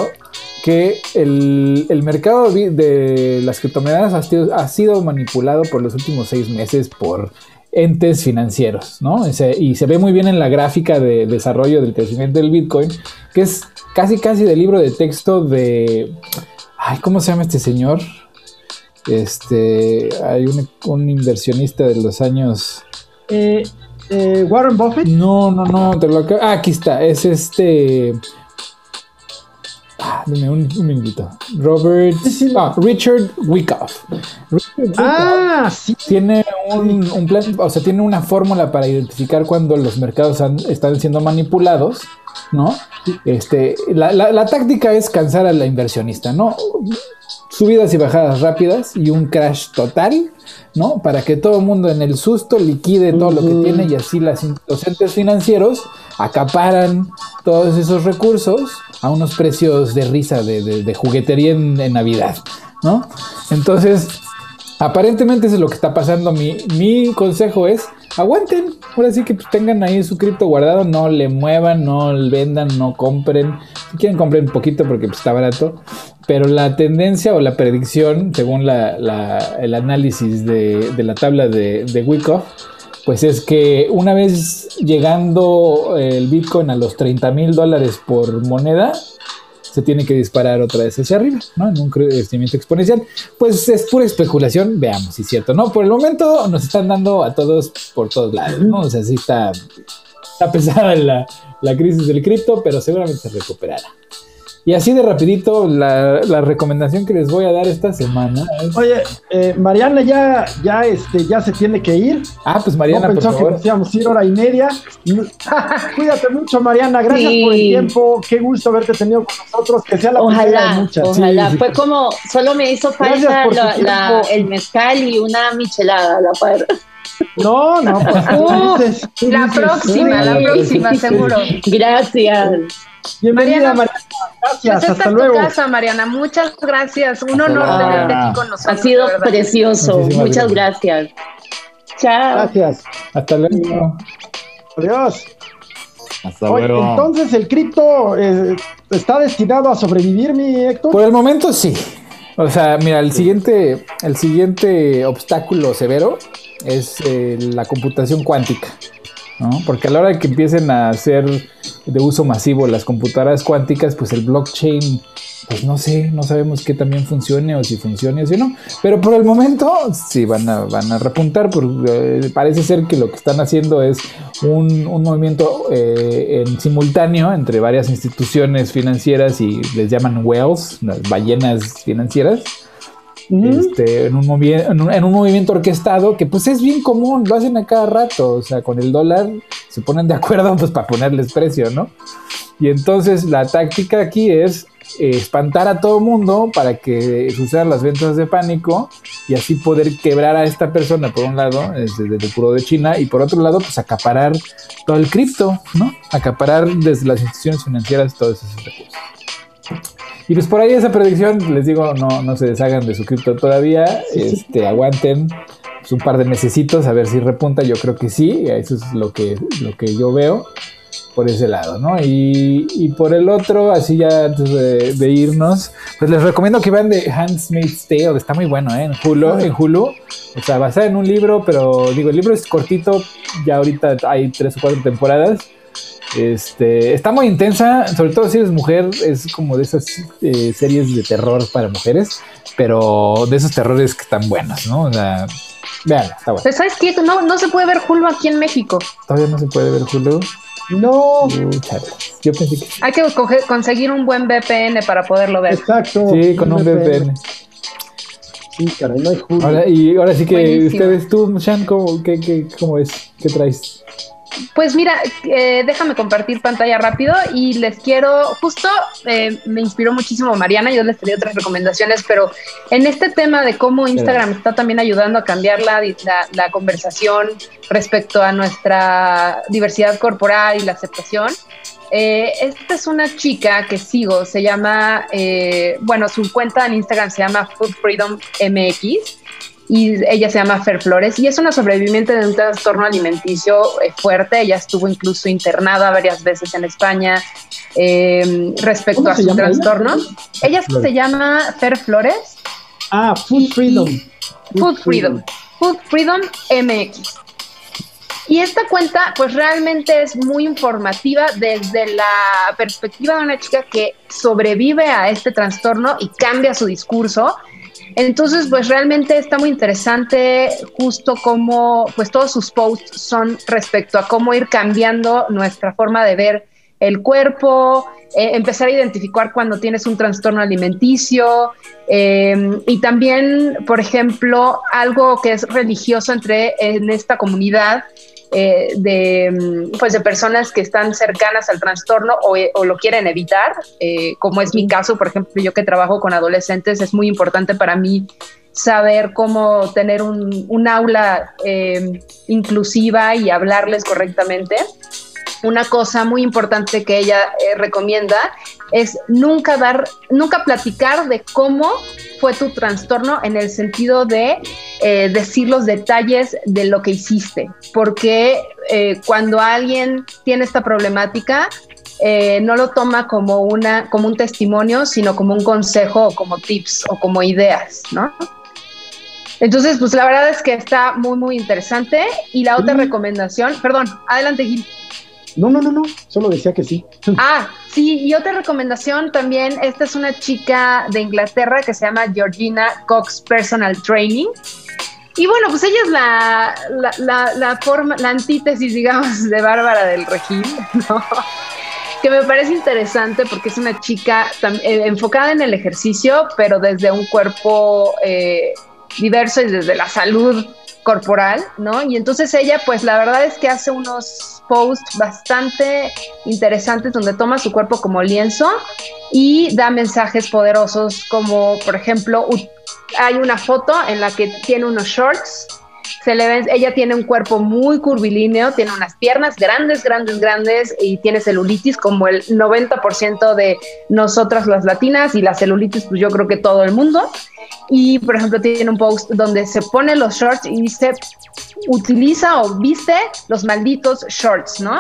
que el, mercado de las criptomonedas ha sido, ha sido, manipulado por los últimos seis meses por entes financieros, ¿no? y se ve muy bien en la gráfica de desarrollo del crecimiento del Bitcoin, que es casi casi del libro de texto de... Ay, ¿cómo se llama este señor? Este, hay un, inversionista de los años... Eh, eh, Warren Buffett. No, no, no, te lo ah, aquí está, es este... Ah, dime un, minutito. Robert. Ah, Richard Wyckoff. ah, sí. Tiene un, plan, o sea, tiene una fórmula para identificar cuando los mercados están siendo manipulados, ¿no? Este, la, la, táctica es cansar a la inversionista, ¿no? Subidas y bajadas rápidas y un crash total, ¿no? Para que todo el mundo en el susto liquide todo lo que tiene y así las, los entes financieros acaparan todos esos recursos a unos precios de risa, de, juguetería en, Navidad, ¿no? Entonces, aparentemente eso es lo que está pasando. Mi, mi consejo es, aguanten, ahora sí que pues, tengan ahí su cripto guardado, no le muevan, no vendan, no compren. Si quieren compren un poquito porque pues, está barato, pero la tendencia o la predicción, según el análisis de, la tabla de, de Wyckoff, pues es que una vez llegando el Bitcoin a los 30 mil dólares por moneda, se tiene que disparar otra vez hacia arriba, ¿no? En un crecimiento exponencial. Pues es pura especulación, veamos si es cierto, ¿no? Por el momento nos están dando a todos por todos lados, ¿no? O sea, sí está, pesada la, la crisis del cripto, pero seguramente se recuperará. Y así de rapidito, la, recomendación que les voy a dar esta semana Oye, eh, Mariana ya, ya, este, ya se tiene que ir. Ah, pues Mariana, no pensó que nos íbamos a ir hora y media. <laughs> Cuídate mucho, Mariana. Gracias por el tiempo. Qué gusto haberte tenido con nosotros. Que sea la ojalá, de muchas. Ojalá. Fue como, solo me hizo falta el mezcal y una michelada, la par. No, no, pues, <laughs> la próxima, la próxima, seguro. Gracias. Bienvenida, Mariana. Gracias, pues hasta luego. casa, Mariana. Muchas gracias. Un honor tenerte aquí con nosotros. Ha sido precioso. Muchas gracias. Chao. Gracias. Hasta luego. Adiós. Hasta luego. entonces, ¿el cripto eh, está destinado a sobrevivir, mi Héctor? Por el momento sí. O sea, mira, el siguiente, el siguiente obstáculo severo es eh, la computación cuántica. Porque a la hora que empiecen a hacer de uso masivo las computadoras cuánticas, pues el blockchain, pues no sé, no sabemos qué también funcione o si funcione o si no. Pero por el momento sí van a, van a repuntar, porque eh, parece ser que lo que están haciendo es un, movimiento eh, en simultáneo entre varias instituciones financieras y les llaman whales, las ballenas financieras este, en, un en, un, movimiento orquestado que pues es bien común, lo hacen a cada rato, o sea, con el dólar se ponen de acuerdo <laughs> pues para ponerles precio, ¿no? Y entonces la táctica aquí es eh, espantar a todo mundo para que sucedan las ventas de pánico y así poder quebrar a esta persona por un lado, desde, el puro de China, y por otro lado, pues acaparar todo el cripto, ¿no? Acaparar desde las instituciones financieras todos esos recursos. Y pues por ahí esa predicción, les digo, no, no se deshagan de su cripto todavía, este, aguanten un par de mesecitos a ver si repunta, yo creo que sí, eso es lo que, lo que yo veo por ese lado, ¿no? Y, por el otro, así ya antes de, irnos, pues les recomiendo que vean de Handmaid's Tale, está muy bueno, ¿eh? En Hulu, en Hulu, o sea, basada en un libro, pero digo, el libro es cortito, ya ahorita hay tres o cuatro temporadas, este, está muy intensa, sobre todo si eres mujer, es como de esas eh, series de terror para mujeres, pero de esos terrores que están buenos, ¿no? O sea, vean, está bueno. ¿Sabes qué? No, no se puede ver Hulu aquí en México. ¿Todavía no se puede ver Hulu? No. yo pensé que... Hay que conseguir un buen VPN para poderlo ver. Exacto. Sí, con un VPN. Sí, caray, no hay Hulu. Ahora, y ahora sí que ustedes, tú, Shan, ¿cómo, qué, qué, ¿cómo es? ¿Qué traes? Pues mira, eh, déjame compartir pantalla rápido y les quiero, justo eh, me inspiró muchísimo Mariana, yo les tenía otras recomendaciones, pero en este tema de cómo Instagram está también ayudando a cambiar la, la, conversación respecto a nuestra diversidad corporal y la aceptación, eh, esta es una chica que sigo, se llama, bueno, su cuenta en Instagram se llama Food Freedom MX y ella se llama Fer Flores y es una sobreviviente de un trastorno alimenticio eh, fuerte. Ella estuvo incluso internada varias veces en España eh, respecto a su trastorno. Ella, se llama Fer Flores. Ah, Food Freedom. Food, Freedom. Food Freedom MX. Y esta cuenta, pues realmente es muy informativa desde la perspectiva de una chica que sobrevive a este trastorno y cambia su discurso entonces, pues realmente está muy interesante justo cómo, pues todos sus posts son respecto a cómo ir cambiando nuestra forma de ver el cuerpo, eh, empezar a identificar cuando tienes un trastorno alimenticio em, y también, por ejemplo, algo que es religioso entre en esta comunidad eh, de, mm, pues de personas que están cercanas al trastorno o, lo quieren evitar, eh, como es mi caso, por ejemplo, yo que trabajo con adolescentes, es muy importante para mí saber cómo tener un, aula eh, inclusiva y hablarles correctamente una cosa muy importante que ella eh, recomienda es nunca dar, nunca platicar de cómo fue tu trastorno en el sentido de eh, decir los detalles de lo que hiciste, porque eh, cuando alguien tiene esta problemática, no lo toma como, una, como un testimonio, sino como un consejo o como tips o como ideas, ¿no? Entonces, pues la verdad es que está muy, muy interesante. Y la otra recomendación, perdón, adelante Gil. No, no, no, no, solo decía que sí. <laughs> Ah, sí, y otra recomendación también, esta es una chica de Inglaterra que se llama Georgina Cox Personal Training. Y bueno, pues ella es la, la, la, forma, la antítesis, digamos, de Bárbara del Regil, <laughs> ¿no? que me parece interesante porque es una chica eh, enfocada en el ejercicio, pero desde un cuerpo eh, diverso y desde la salud corporal, ¿no? Y entonces ella, pues la verdad es que hace unos posts bastante interesantes donde toma su cuerpo como lienzo y da mensajes poderosos como, por ejemplo, hay una foto en la que tiene unos shorts se le ve, ella tiene un cuerpo muy curvilíneo, tiene unas piernas grandes, grandes, grandes y tiene celulitis como el 90% de nosotras las latinas y la celulitis pues yo creo que todo el mundo. Y por ejemplo tiene un post donde se pone los shorts y dice, utiliza o viste los malditos shorts, ¿no?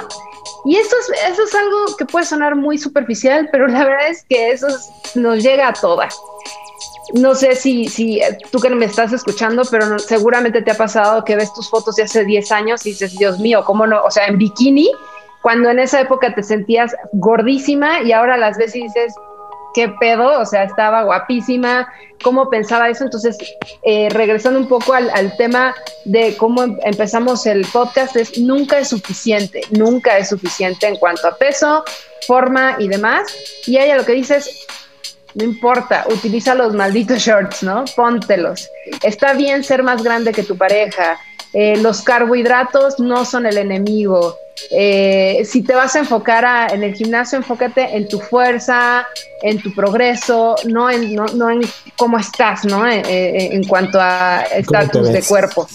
Y eso es, eso es algo que puede sonar muy superficial, pero la verdad es que eso nos llega a todas no sé si, eh, tú que me estás escuchando, pero seguramente te ha pasado que ves tus fotos de hace 10 años y dices, Dios mío, ¿cómo no? O sea, en bikini, cuando en esa época te sentías gordísima y ahora las ves y dices, ¿qué pedo? O sea, estaba guapísima, ¿cómo pensaba eso? Entonces, eh, regresando un poco al, al, tema de cómo em, empezamos el podcast, es nunca es suficiente, nunca es suficiente en cuanto a peso, forma y demás. Y ella lo que dice es, no importa, utiliza los malditos shorts, ¿no? Póntelos. Está bien ser más grande que tu pareja. Eh, los carbohidratos no son el enemigo. Eh, si te vas a enfocar en el gimnasio, enfócate en tu fuerza, en tu progreso, no en, no, en cómo estás, ¿no? Eh, en cuanto a estatus de cuerpo.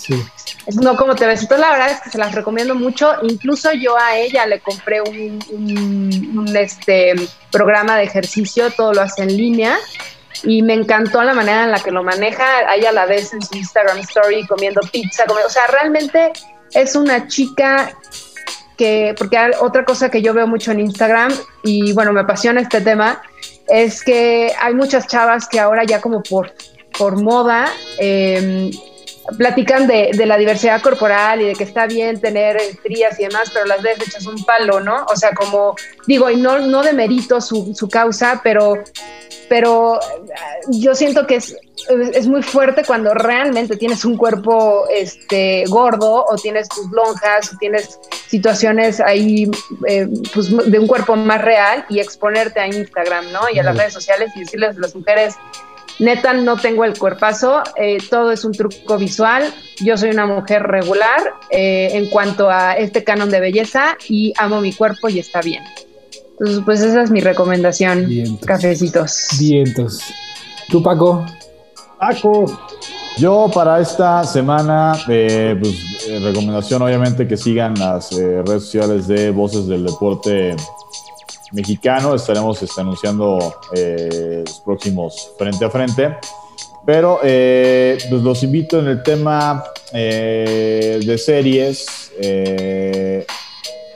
No como te ves. Entonces, la verdad es que se las recomiendo mucho. Incluso yo a ella le compré un, un este, programa de ejercicio, todo lo hace en línea y me encantó la manera en la que lo maneja. Ahí a la vez en su Instagram Story comiendo pizza, o sea, realmente es una chica que, porque otra cosa que yo veo mucho en Instagram y bueno, me apasiona este tema, es que hay muchas chavas que ahora ya como por, por moda eh, platican de, la diversidad corporal y de que está bien tener estrías y demás, pero las veces echas un palo, ¿no? O sea, como digo, y no, no demerito su, su causa, pero, pero yo siento que es, es muy fuerte cuando realmente tienes un cuerpo este, gordo o tienes tus lonjas o tienes situaciones ahí eh, pues, de un cuerpo más real y exponerte a Instagram, ¿no? Y a las redes sociales y decirles a las mujeres, Neta, no tengo el cuerpazo, eh, todo es un truco visual. Yo soy una mujer regular eh, en cuanto a este canon de belleza y amo mi cuerpo y está bien. Entonces, pues esa es mi recomendación. Cafecitos. Vientos. ¿Tú, Paco? Paco. Yo para esta semana, eh, pues recomendación obviamente que sigan las redes sociales de Voces del Deporte mexicano. Estaremos este, anunciando eh, los próximos frente a frente. Pero eh, pues los invito en el tema eh, de series.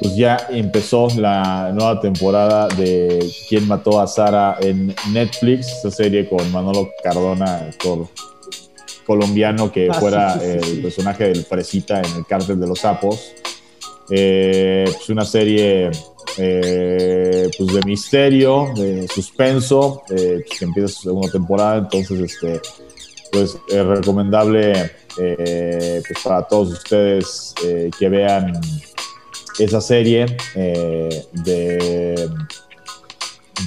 Pues ya empezó la nueva temporada de Quién mató a Sara en Netflix, esa serie con Manolo Cardona, actor colombiano que ah, fuera el personaje del Fresita en el cártel de los sapos. pues una serie eh, pues de misterio, de suspenso, eh, pues que empieza su segunda temporada, entonces este, pues es recomendable eh, pues para todos ustedes que vean esa serie de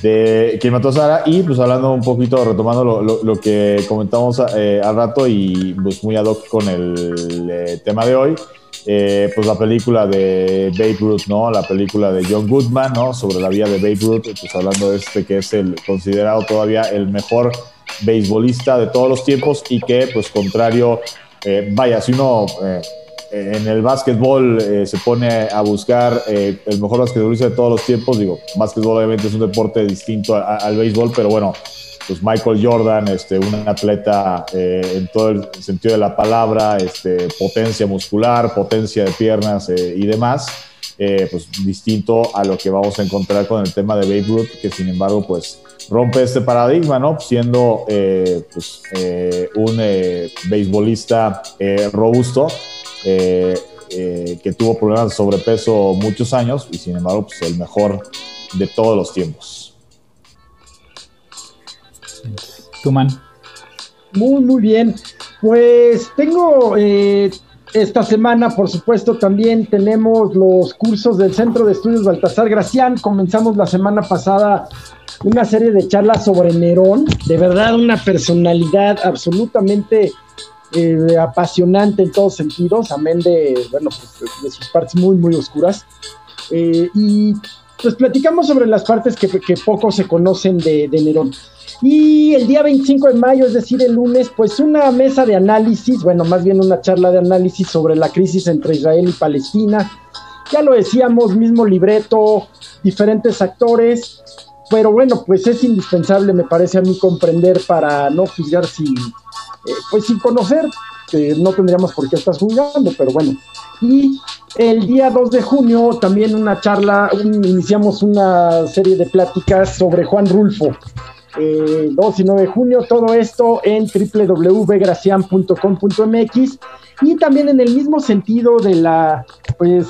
de quien y pues hablando un poquito, retomando lo, que comentamos al rato y pues muy ad hoc con el tema de hoy, eh, pues la película de Babe Ruth, ¿no? La película de John Goodman, ¿no? Sobre la vida de Babe Ruth, pues hablando de este que es el considerado todavía el mejor beisbolista de todos los tiempos y que, pues contrario, eh, vaya, si uno eh, en el básquetbol se pone a buscar el mejor basquetbolista de todos los tiempos, digo, básquetbol obviamente es un deporte distinto al béisbol, pero bueno, pues Michael Jordan, este, un atleta eh, en todo el sentido de la palabra, este, potencia muscular, potencia de piernas eh, y demás, eh, pues distinto a lo que vamos a encontrar con el tema de Babe Ruth, que sin embargo, pues rompe este paradigma, ¿no? Siendo pues, un beisbolista robusto, que tuvo problemas de sobrepeso muchos años y sin embargo, pues el mejor de todos los tiempos. Tuman. Muy, muy bien. Pues tengo eh, esta semana, por supuesto, también tenemos los cursos del Centro de Estudios Baltasar Gracián. Comenzamos la semana pasada una serie de charlas sobre Nerón. De verdad, una personalidad absolutamente eh, apasionante en todos sentidos, amén de, bueno, pues, de sus partes muy, muy oscuras. Eh, y pues platicamos sobre las partes que, que poco se conocen de, de Nerón. Y el día 25 de mayo, es decir, el lunes, pues una mesa de análisis, bueno, más bien una charla de análisis sobre la crisis entre Israel y Palestina. Ya lo decíamos, mismo libreto, diferentes actores, pero bueno, pues es indispensable, me parece a mí, comprender para no juzgar sin, eh, pues sin conocer, que no tendríamos por qué estar juzgando, pero bueno. Y el día 2 de junio también una charla, iniciamos una serie de pláticas sobre Juan Rulfo, 2 eh, y 9 de junio, todo esto en www.gracian.com.mx y también en el mismo sentido de la, pues,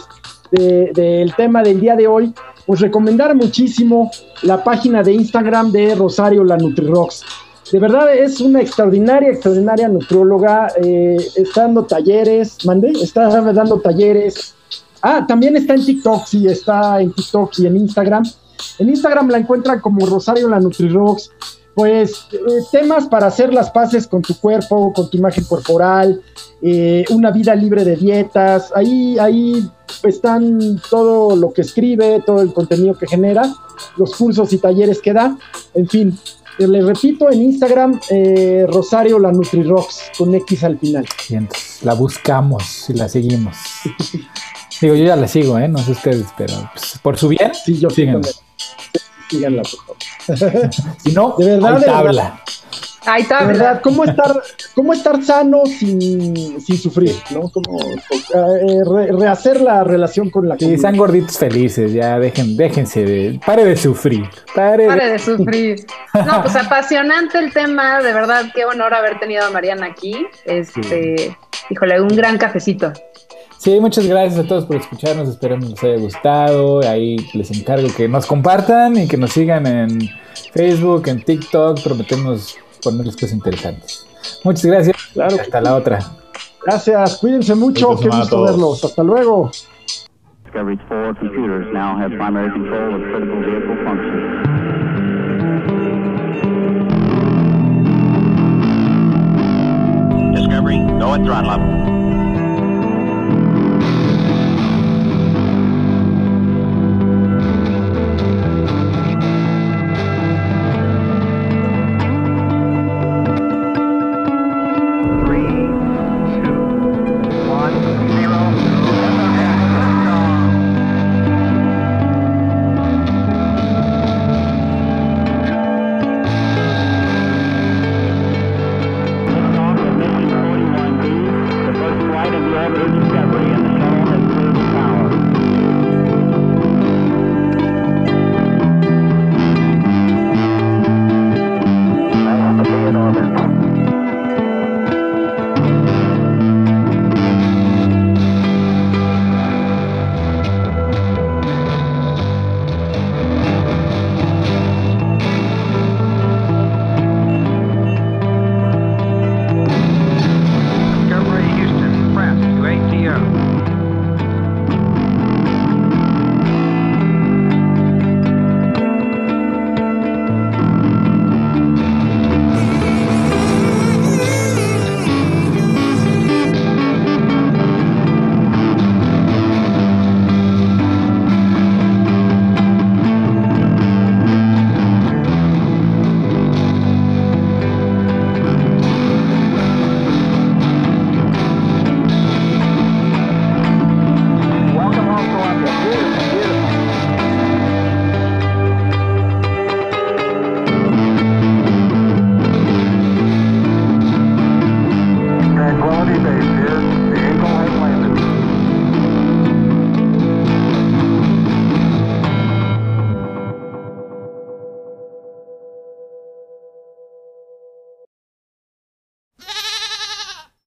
del tema del día de hoy, pues recomendar muchísimo la página de Instagram de Rosario la NutriRocks. De verdad es una extraordinaria, extraordinaria nutrióloga. Eh, está dando talleres, mandé, está dando talleres. Ah, también está en TikTok, sí, está en TikTok y en Instagram. En Instagram la encuentran como Rosario la NutriRocks. Pues eh, temas para hacer las paces con tu cuerpo, con tu imagen corporal, eh, una vida libre de dietas. Ahí, ahí están todo lo que escribe, todo el contenido que genera, los cursos y talleres que da. En fin, les repito, en Instagram, Rosario la NutriRocks, con X al final. la buscamos y la seguimos. <laughs> Digo, yo ya la sigo, ¿eh? No sé ustedes, pero pues, por su bien, sí, yo síganla. Síganla, por favor. <laughs> si no, de verdad, hay tabla. Hay tabla. De verdad, ¿cómo estar, cómo estar sano sin, sin sufrir, ¿no? Como eh, rehacer la relación con la Sí, sean gorditos felices, ya dejen, déjense de, pare de sufrir. Pare, de... sufrir. No, pues apasionante el tema, de verdad, qué honor haber tenido a Mariana aquí. Este, híjole, un gran cafecito. Sí, muchas gracias a todos por escucharnos. Esperamos les haya gustado. Ahí les encargo que nos compartan y que nos sigan en Facebook, en TikTok. Prometemos ponerles cosas interesantes. Muchas gracias. Claro. Hasta la otra. Gracias. Cuídense mucho. Qué gusto verlos. Hasta luego. Discovery's four computers now have primary control of critical vehicle functions. Discovery, go at throttle up.